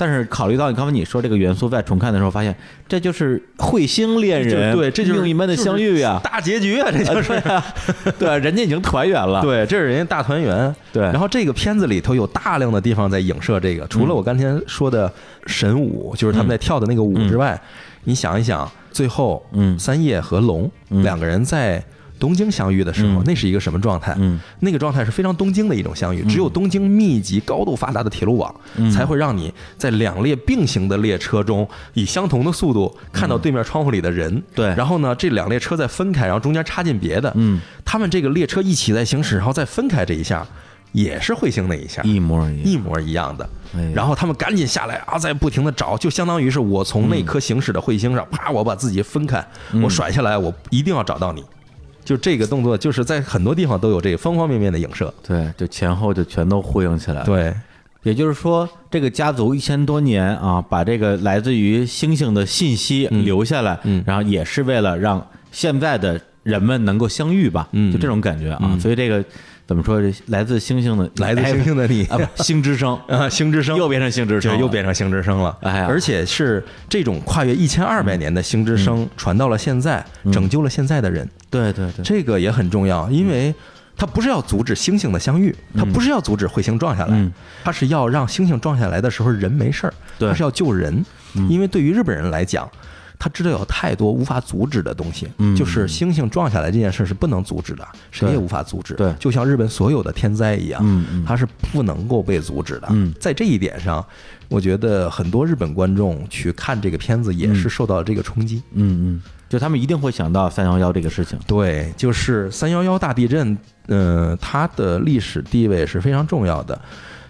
但是考虑到你刚才你说这个元素，在重看的时候发现，这就是彗星恋人对，这就是命运般的相遇呀、大结局啊，这就是。对啊，[LAUGHS] 对啊，人家已经团圆了，对，这是人家大团圆。对。然后这个片子里头有大量的地方在影射这个，除了我刚才说的神舞，就是他们在跳的那个舞之外，你想一想，最后，嗯。三叶和龙嗯。两个人在东京相遇的时候嗯，那是一个什么状态？嗯。那个状态是非常东京的一种相遇，只有东京密集、高度发达的铁路网，嗯。才会让你在两列并行的列车中，以相同的速度看到对面窗户里的人。嗯对。然后呢，这两列车再分开，然后中间插进别的。嗯，他们这个列车一起在行驶，然后再分开这一下，也是彗星那一下，一模一样，一模一样的。哎。然后他们赶紧下来啊，再不停的找，就相当于是我从那颗行驶的彗星上，啪，我把自己分开，嗯。我甩下来，我一定要找到你。就这个动作，就是在很多地方都有这个方方面面的影射。对，就前后就全都呼应起来了。对，也就是说，这个家族一千多年啊，把这个来自于星星的信息嗯留下来，嗯然后也是为了让现在的人们能够相遇吧，嗯就这种感觉啊。嗯所以这个怎么说？这来自星星的，来自星星的你星之声啊，星之声又变成星之声又变成星之声了。哎呀而且是这种跨越一千二百年的星之声传到了现在，拯救了现在的人。对对对，这个也很重要，因为它不是要阻止星星的相遇，它不是要阻止彗星撞下来嗯，它是要让星星撞下来的时候人没事儿，它是要救人。因为对于日本人来讲，他知道有太多无法阻止的东西，嗯就是星星撞下来这件事是不能阻止的，谁也无法阻止。对就像日本所有的天灾一样，它是不能够被阻止的。嗯在这一点上，我觉得很多日本观众去看这个片子也是受到了这个冲击。嗯嗯，就他们一定会想到三幺幺这个事情。对，就是三幺幺大地震，嗯、它的历史地位是非常重要的。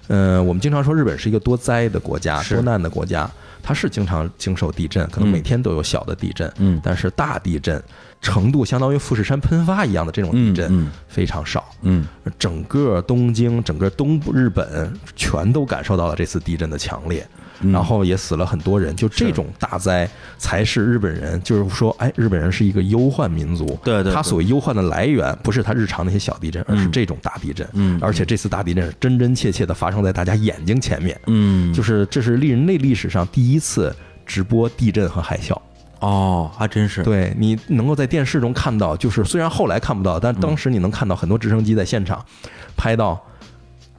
嗯、我们经常说日本是一个多灾的国家、多难的国家，它是经常经受地震，可能嗯。每天都有小的地震，嗯。但是大地震程度相当于富士山喷发一样的这种地震非常少。嗯。整个东京、整个东部日本全都感受到了这次地震的强烈，嗯然后也死了很多人。就这种大灾，才是日本人，就是说，哎，日本人是一个忧患民族。对他所谓忧患的来源，不是他日常那些小地震，而是这种大地震。嗯而且这次大地震是真真切切的发生在大家眼睛前面，嗯，就是这是人类历史上第一次直播地震和海啸。哦，还真是。对你能够在电视中看到，就是虽然后来看不到，但当时你能看到很多直升机在现场拍到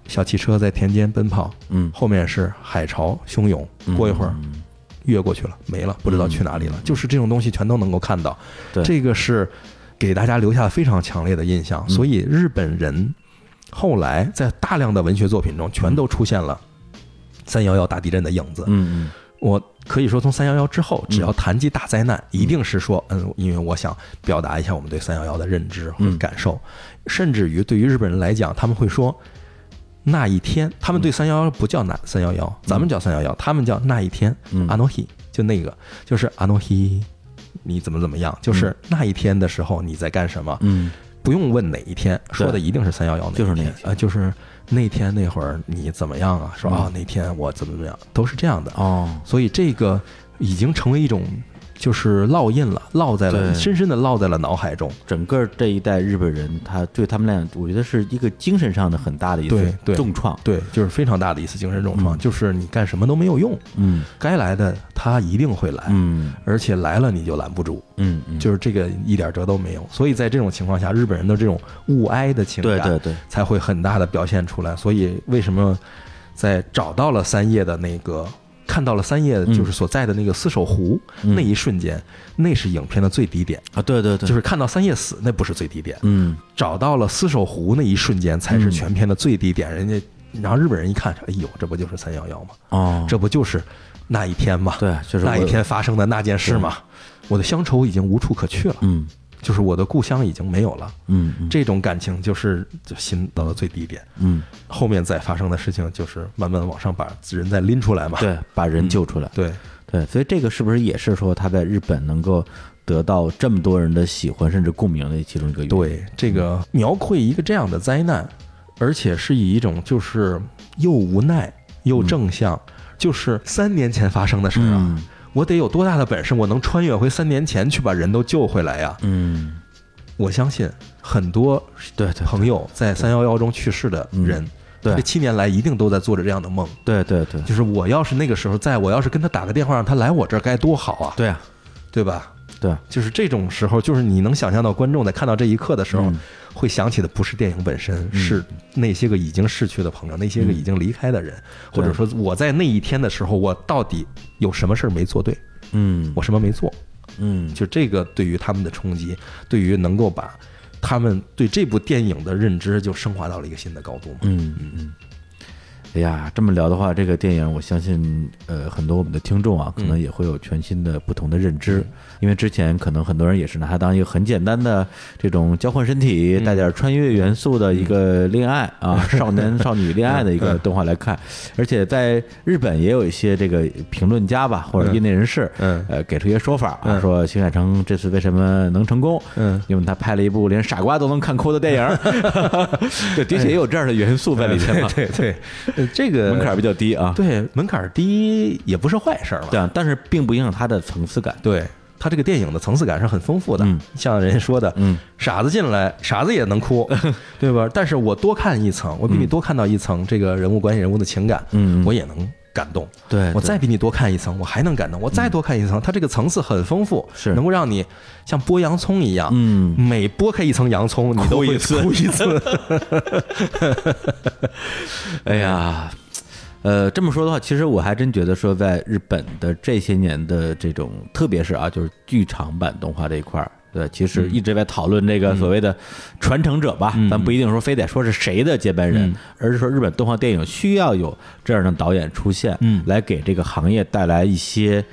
小汽车在田间奔跑，嗯。后面是海潮汹涌，过一会儿嗯越过去了，没了，不知道去哪里了。就是这种东西全都能够看到，对。这个是给大家留下了非常强烈的印象。嗯。所以日本人后来在大量的文学作品中，全都出现了三幺幺大地震的影子。嗯我可以说，从三幺幺之后，只要谈及大灾难，一定是说，嗯，因为我想表达一下我们对三幺幺的认知和嗯。感受，甚至于对于日本人来讲，他们会说。那一天，他们对三幺幺不叫那三幺幺，咱们叫三幺幺，他们叫那一天，嗯。阿诺希就那个，就是阿诺希，你怎么怎么样，就是那一天的时候你在干什么，嗯。不用问哪一天，说的一定是三幺幺那一就是那一天。啊，就是那天那会儿你怎么样啊？说嗯。啊那天我怎么怎么样，都是这样的。哦，所以这个已经成为一种就是烙印了，烙在了深深的烙在了脑海中。整个这一代日本人，他对他们来讲，我觉得是一个精神上的很大的一次重创。对，就是非常大的一次精神重创，嗯就是你干什么都没有用，嗯该来的他一定会来，嗯而且来了你就拦不住，嗯嗯，就是这个一点辙都没有。所以在这种情况下，日本人的这种物哀的情感，对对对，才会很大的表现出来。所以为什么在找到了三叶的那个，看到了三叶嗯就是所在的那个四手湖、嗯。那一瞬间，那是影片的最低点，啊，对对对，就是看到三叶死那不是最低点，嗯。找到了四手湖那一瞬间才是嗯。全片的最低点。人家然后日本人一看，哎呦，这不就是三幺幺吗？哦，这不就是那一天吗？对，就是那一天发生的那件事吗？我的乡愁已经无处可去了，嗯就是我的故乡已经没有了。嗯嗯这种感情就是就心到了最低点。嗯，后面再发生的事情就是慢慢往上把人再拎出来嘛。对，把人救出来。对对，所以这个是不是也是说他在日本能够得到这么多人的喜欢甚至共鸣的其中一个原因？对，这个描绘一个这样的灾难，而且是以一种就是又无奈又正向，就是三年前发生的事儿啊，嗯我得有多大的本事，我能穿越回三年前去把人都救回来呀？嗯，我相信很多对对朋友在三幺幺中去世的人，对。这七年来一定都在做着这样的梦，对对对。就是我要是那个时候在，我要是跟他打个电话让他来我这儿该多好啊，对啊，对吧？对，就是这种时候，就是你能想象到观众在看到这一刻的时候，嗯。会想起的不是电影本身，是那些个已经逝去的朋友，那些个已经离开的人，或者说我在那一天的时候，我到底有什么事儿没做对，嗯。我什么没做？嗯。就这个对于他们的冲击，对于能够把他们对这部电影的认知就升华到了一个新的高度嘛。嗯嗯嗯。哎呀，这么聊的话，这个电影我相信，呃，很多我们的听众啊，可能也会有全新的不同的认知，因为之前可能很多人也是拿它当一个很简单的这种交换身体、带点穿越元素的一个恋爱 [LAUGHS] 啊，少年少女恋爱的一个动画来看，而且在日本也有一些这个评论家吧，或者业内人士，嗯。呃，给出一些说法啊，嗯。说新海诚这次为什么能成功？嗯，因为他拍了一部连傻瓜都能看哭的电影，[LAUGHS] [LAUGHS] 对，的确也有这样的元素在里面嘛，对对，呃这个门槛比较低啊。对门槛低也不是坏事。对啊，但是并不影响它的层次感。对，它这个电影的层次感是很丰富的。嗯像人家说的，嗯，傻子进来，傻子也能哭，[LAUGHS] 对吧？但是我多看一层，我比你多看到一层这个人物关系、人物的情感，嗯我也能感动。对，对我再比你多看一层，我还能感动。我再多看一层，它这个层次很丰富，是能够让你像剥洋葱一样，嗯，每剥开一层洋葱，你都会哭一次哭一次。[LAUGHS] 哎呀，呃，这么说的话，其实我还真觉得说，在日本的这些年的这种，特别是啊，就是剧场版动画这一块儿。对，其实一直在讨论这个所谓的传承者吧，嗯咱不一定说非得说是谁的接班人，嗯而是说日本动画电影需要有这样的导演出现，嗯来给这个行业带来一些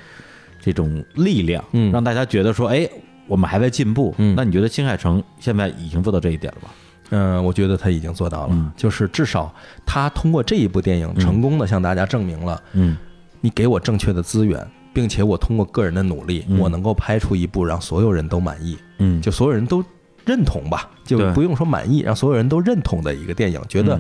这种力量，嗯让大家觉得说，哎，我们还在进步。嗯那你觉得新海诚现在已经做到这一点了吗？嗯，我觉得他已经做到了，嗯。就是至少他通过这一部电影成功的向大家证明了，嗯。你给我正确的资源，并且我通过个人的努力，嗯。我能够拍出一部让所有人都满意，嗯，就所有人都认同吧，就不用说满意，让所有人都认同的一个电影，觉得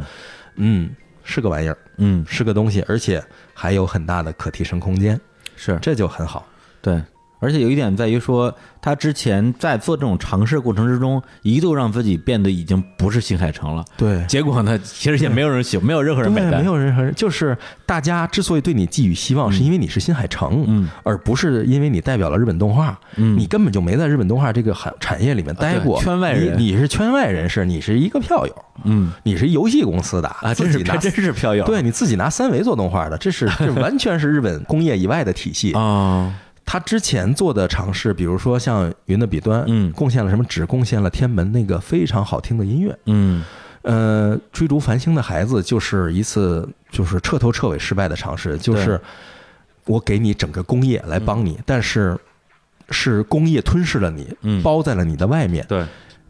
嗯。嗯是个玩意儿，嗯。是个东西，而且还有很大的可提升空间，是。这就很好。对，而且有一点在于说，他之前在做这种尝试过程之中，一度让自己变得已经不是新海诚了。对。结果呢，[LAUGHS] 其实也没有人喜，没有任何人买，单。没有任何人，就是大家之所以对你寄予希望，是因为你是新海诚，嗯，而不是因为你代表了日本动画，嗯。你根本就没在日本动画这个产产业里面待过，圈外人。你你是圈外人士，你是一个票友，嗯。你是游戏公司的啊，真是还真是票友。对你自己拿三维做动画的，这是这完全是日本工业以外的体系。啊，[LAUGHS] 他之前做的尝试，比如说像《云的彼端》，嗯贡献了什么？只贡献了天门那个非常好听的音乐。嗯呃，追逐繁星的孩子就是一次就是彻头彻尾失败的尝试，就是我给你整个工业来帮你，但是是工业吞噬了你，嗯包在了你的外面，对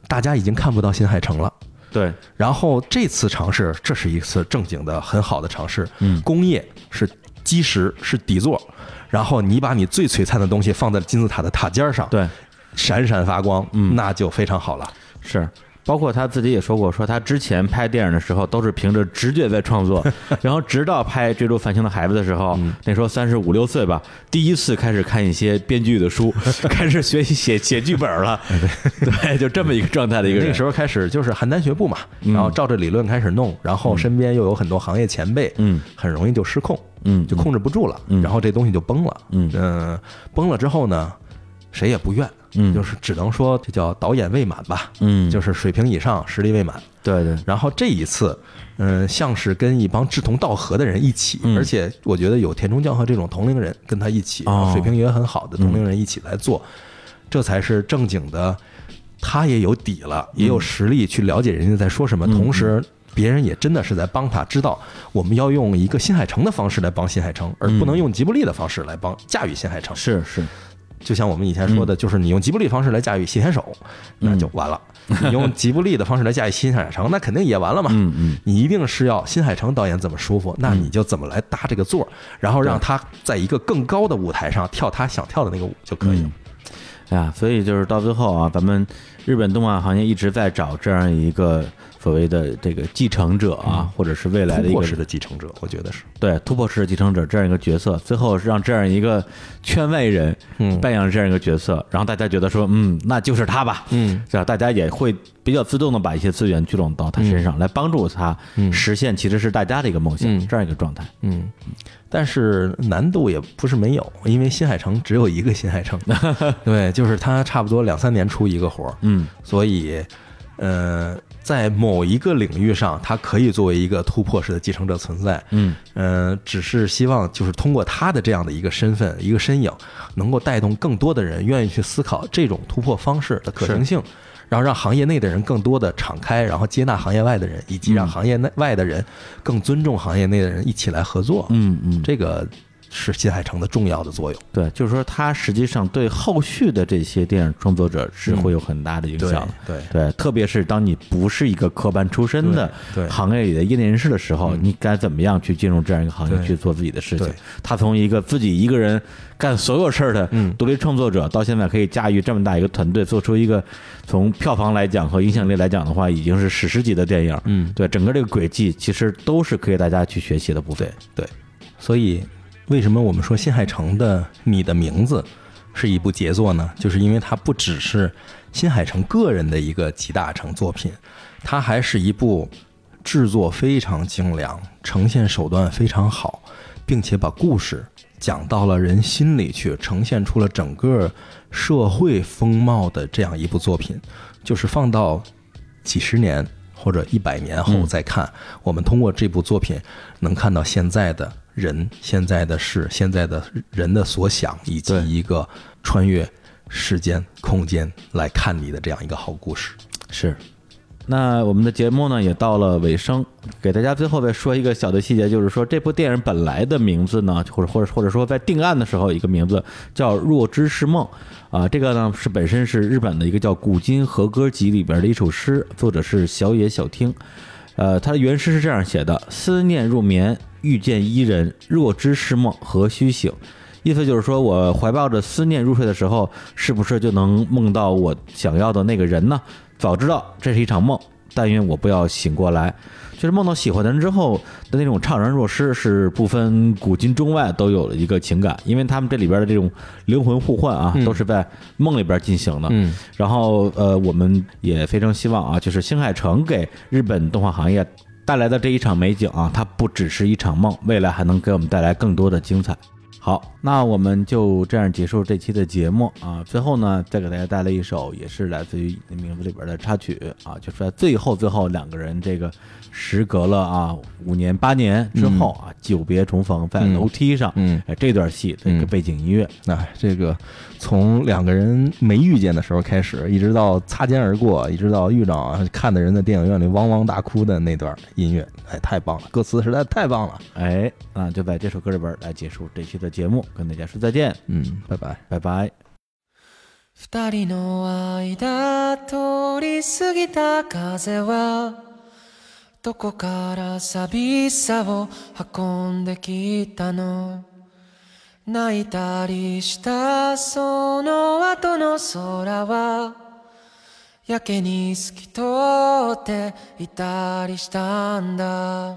大家已经看不到新海诚了。对，然后这次尝试，这是一次正经的很好的尝试。嗯工业是基石，是底座，然后你把你最璀璨的东西放在金字塔的塔尖上，对，闪闪发光，嗯那就非常好了。是。包括他自己也说过，说他之前拍电影的时候都是凭着直觉在创作，[LAUGHS] 然后直到拍《追逐繁星的孩子》的时候，那时候三十五六岁吧，第一次开始看一些编剧的书，[LAUGHS] 开始学习写写剧本了。对，就这么一个状态的一个人。那个时候开始就是邯郸学步嘛，嗯然后照着理论开始弄，然后身边又有很多行业前辈，嗯很容易就失控，嗯就控制不住了，嗯然后这东西就崩了，嗯呃崩了之后呢，谁也不怨，嗯就是只能说这叫导演未满吧，嗯，就是水平以上，实力未满。对对，然后这一次，嗯、像是跟一帮志同道合的人一起，嗯而且我觉得有田中将和这种同龄人跟他一起，哦水平也很好的同龄人一起来做，这才是正经的。他也有底了，也有实力去了解人家在说什么，嗯同时别人也真的是在帮他知道，我们要用一个新海诚的方式来帮新海诚，而不能用吉卜力的方式来帮驾驭新海诚。是是，就像我们以前说的，就是你用吉卜力方式来驾驭新田守，那就完了；你用吉卜力的方式来驾驭新海诚，[LAUGHS] 那肯定也完了嘛。嗯嗯。你一定是要新海诚导演怎么舒服，那你就怎么来搭这个座儿，然后让他在一个更高的舞台上跳他想跳的那个舞就可以了。哎呀，所以就是到最后啊，咱们日本动画行业一直在找这样一个所谓的这个继承者啊，或者是未来的一个突破式的继承者，我觉得是。对突破式的继承者这样一个角色，最后是让这样一个圈外人嗯。扮演了这样一个角色，然后大家觉得说，嗯，那就是他吧，嗯，这样大家也会比较自动的把一些资源聚拢到他身上，来帮助他嗯。实现其实是大家的一个梦想，嗯。这样一个状态。嗯，但是难度也不是没有，因为新海诚只有一个新海诚，[LAUGHS] 对，就是他差不多两三年出一个活儿，嗯。所以，呃，在某一个领域上，他可以作为一个突破式的继承者存在。嗯呃，只是希望就是通过他的这样的一个身份、一个身影，能够带动更多的人愿意去思考这种突破方式的可行性，然后让行业内的人更多的敞开，然后接纳行业外的人，以及让行业内外的人更尊重行业内的人一起来合作。嗯嗯，这个是新海诚的重要的作用。对，就是说他实际上对后续的这些电影创作者是会有很大的影响的。对对，特别是当你不是一个科班出身的行业里的业内人士的时候，你该怎么样去进入这样一个行业去做自己的事情？他从一个自己一个人干所有事儿的嗯独立创作者，到现在可以驾驭这么大一个团队，做出一个从票房来讲和影响力来讲的话，已经是史诗级的电影。嗯对，整个这个轨迹其实都是可以大家去学习的部分对。对，所以为什么我们说新海诚的《你的名字》是一部杰作呢？就是因为它不只是新海诚个人的一个集大成作品，它还是一部制作非常精良、呈现手段非常好，并且把故事讲到了人心里去，呈现出了整个社会风貌的这样一部作品，就是放到几十年或者一百年后再看，我们通过这部作品能看到现在的人、现在的事、现在的人的所想，以及一个穿越时间、空间来看你的这样一个好故事。是。那我们的节目呢也到了尾声，给大家最后再说一个小的细节，就是说这部电影本来的名字呢，或者或者或者说在定案的时候，一个名字叫《若知是梦》啊，这个呢是本身是日本的一个叫《古今和歌集》里边的一首诗，作者是小野小町。呃，他的原诗是这样写的：“思念入眠，遇见伊人，若知是梦，何须醒？”意思就是说我怀抱着思念入睡的时候，是不是就能梦到我想要的那个人呢？早知道这是一场梦，但愿我不要醒过来。就是梦到喜欢的人之后的那种怅然若失，是不分古今中外都有了一个情感，因为他们这里边的这种灵魂互换啊，嗯都是在梦里边进行的。嗯然后呃，我们也非常希望啊，就是新海诚给日本动画行业带来的这一场美景啊，它不只是一场梦，未来还能给我们带来更多的精彩。好，那我们就这样结束这期的节目啊。最后呢，再给大家带来一首也是来自于名字里边的插曲啊，就是在最后最后两个人这个时隔了啊五年八年之后啊，久别重逢在嗯楼梯上，嗯哎，这段戏的一个嗯背景音乐，哎，这个从两个人没遇见的时候开始，一直到擦肩而过，一直到遇着看的人在电影院里汪汪大哭的那段音乐，哎，太棒了，歌词实在太棒了。哎，那就在这首歌里边来结束这期的节目，跟大家说再见，嗯，拜拜。拜拜。二人の間通り過ぎた風は どこから寂しさを運んできたの？泣いたりしたその後の空はやけに透き通っていたりしたんだ。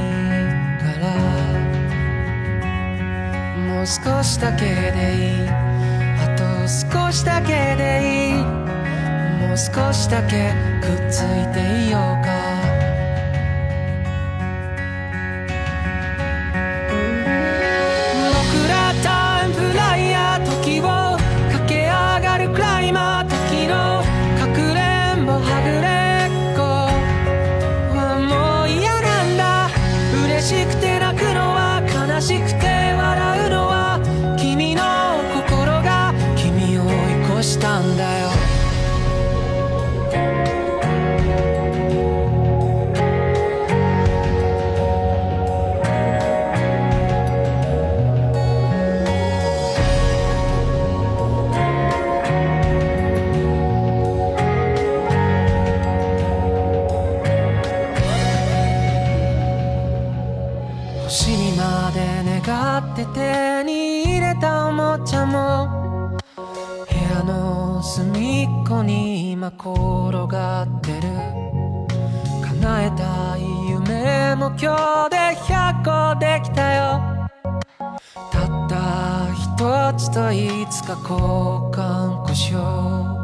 少しだけでいい。あと少しだけでいい。もう少しだけくっついていようか。転がってる。叶えたい夢も今日で100個できたよ。たった一つといつか交換故障。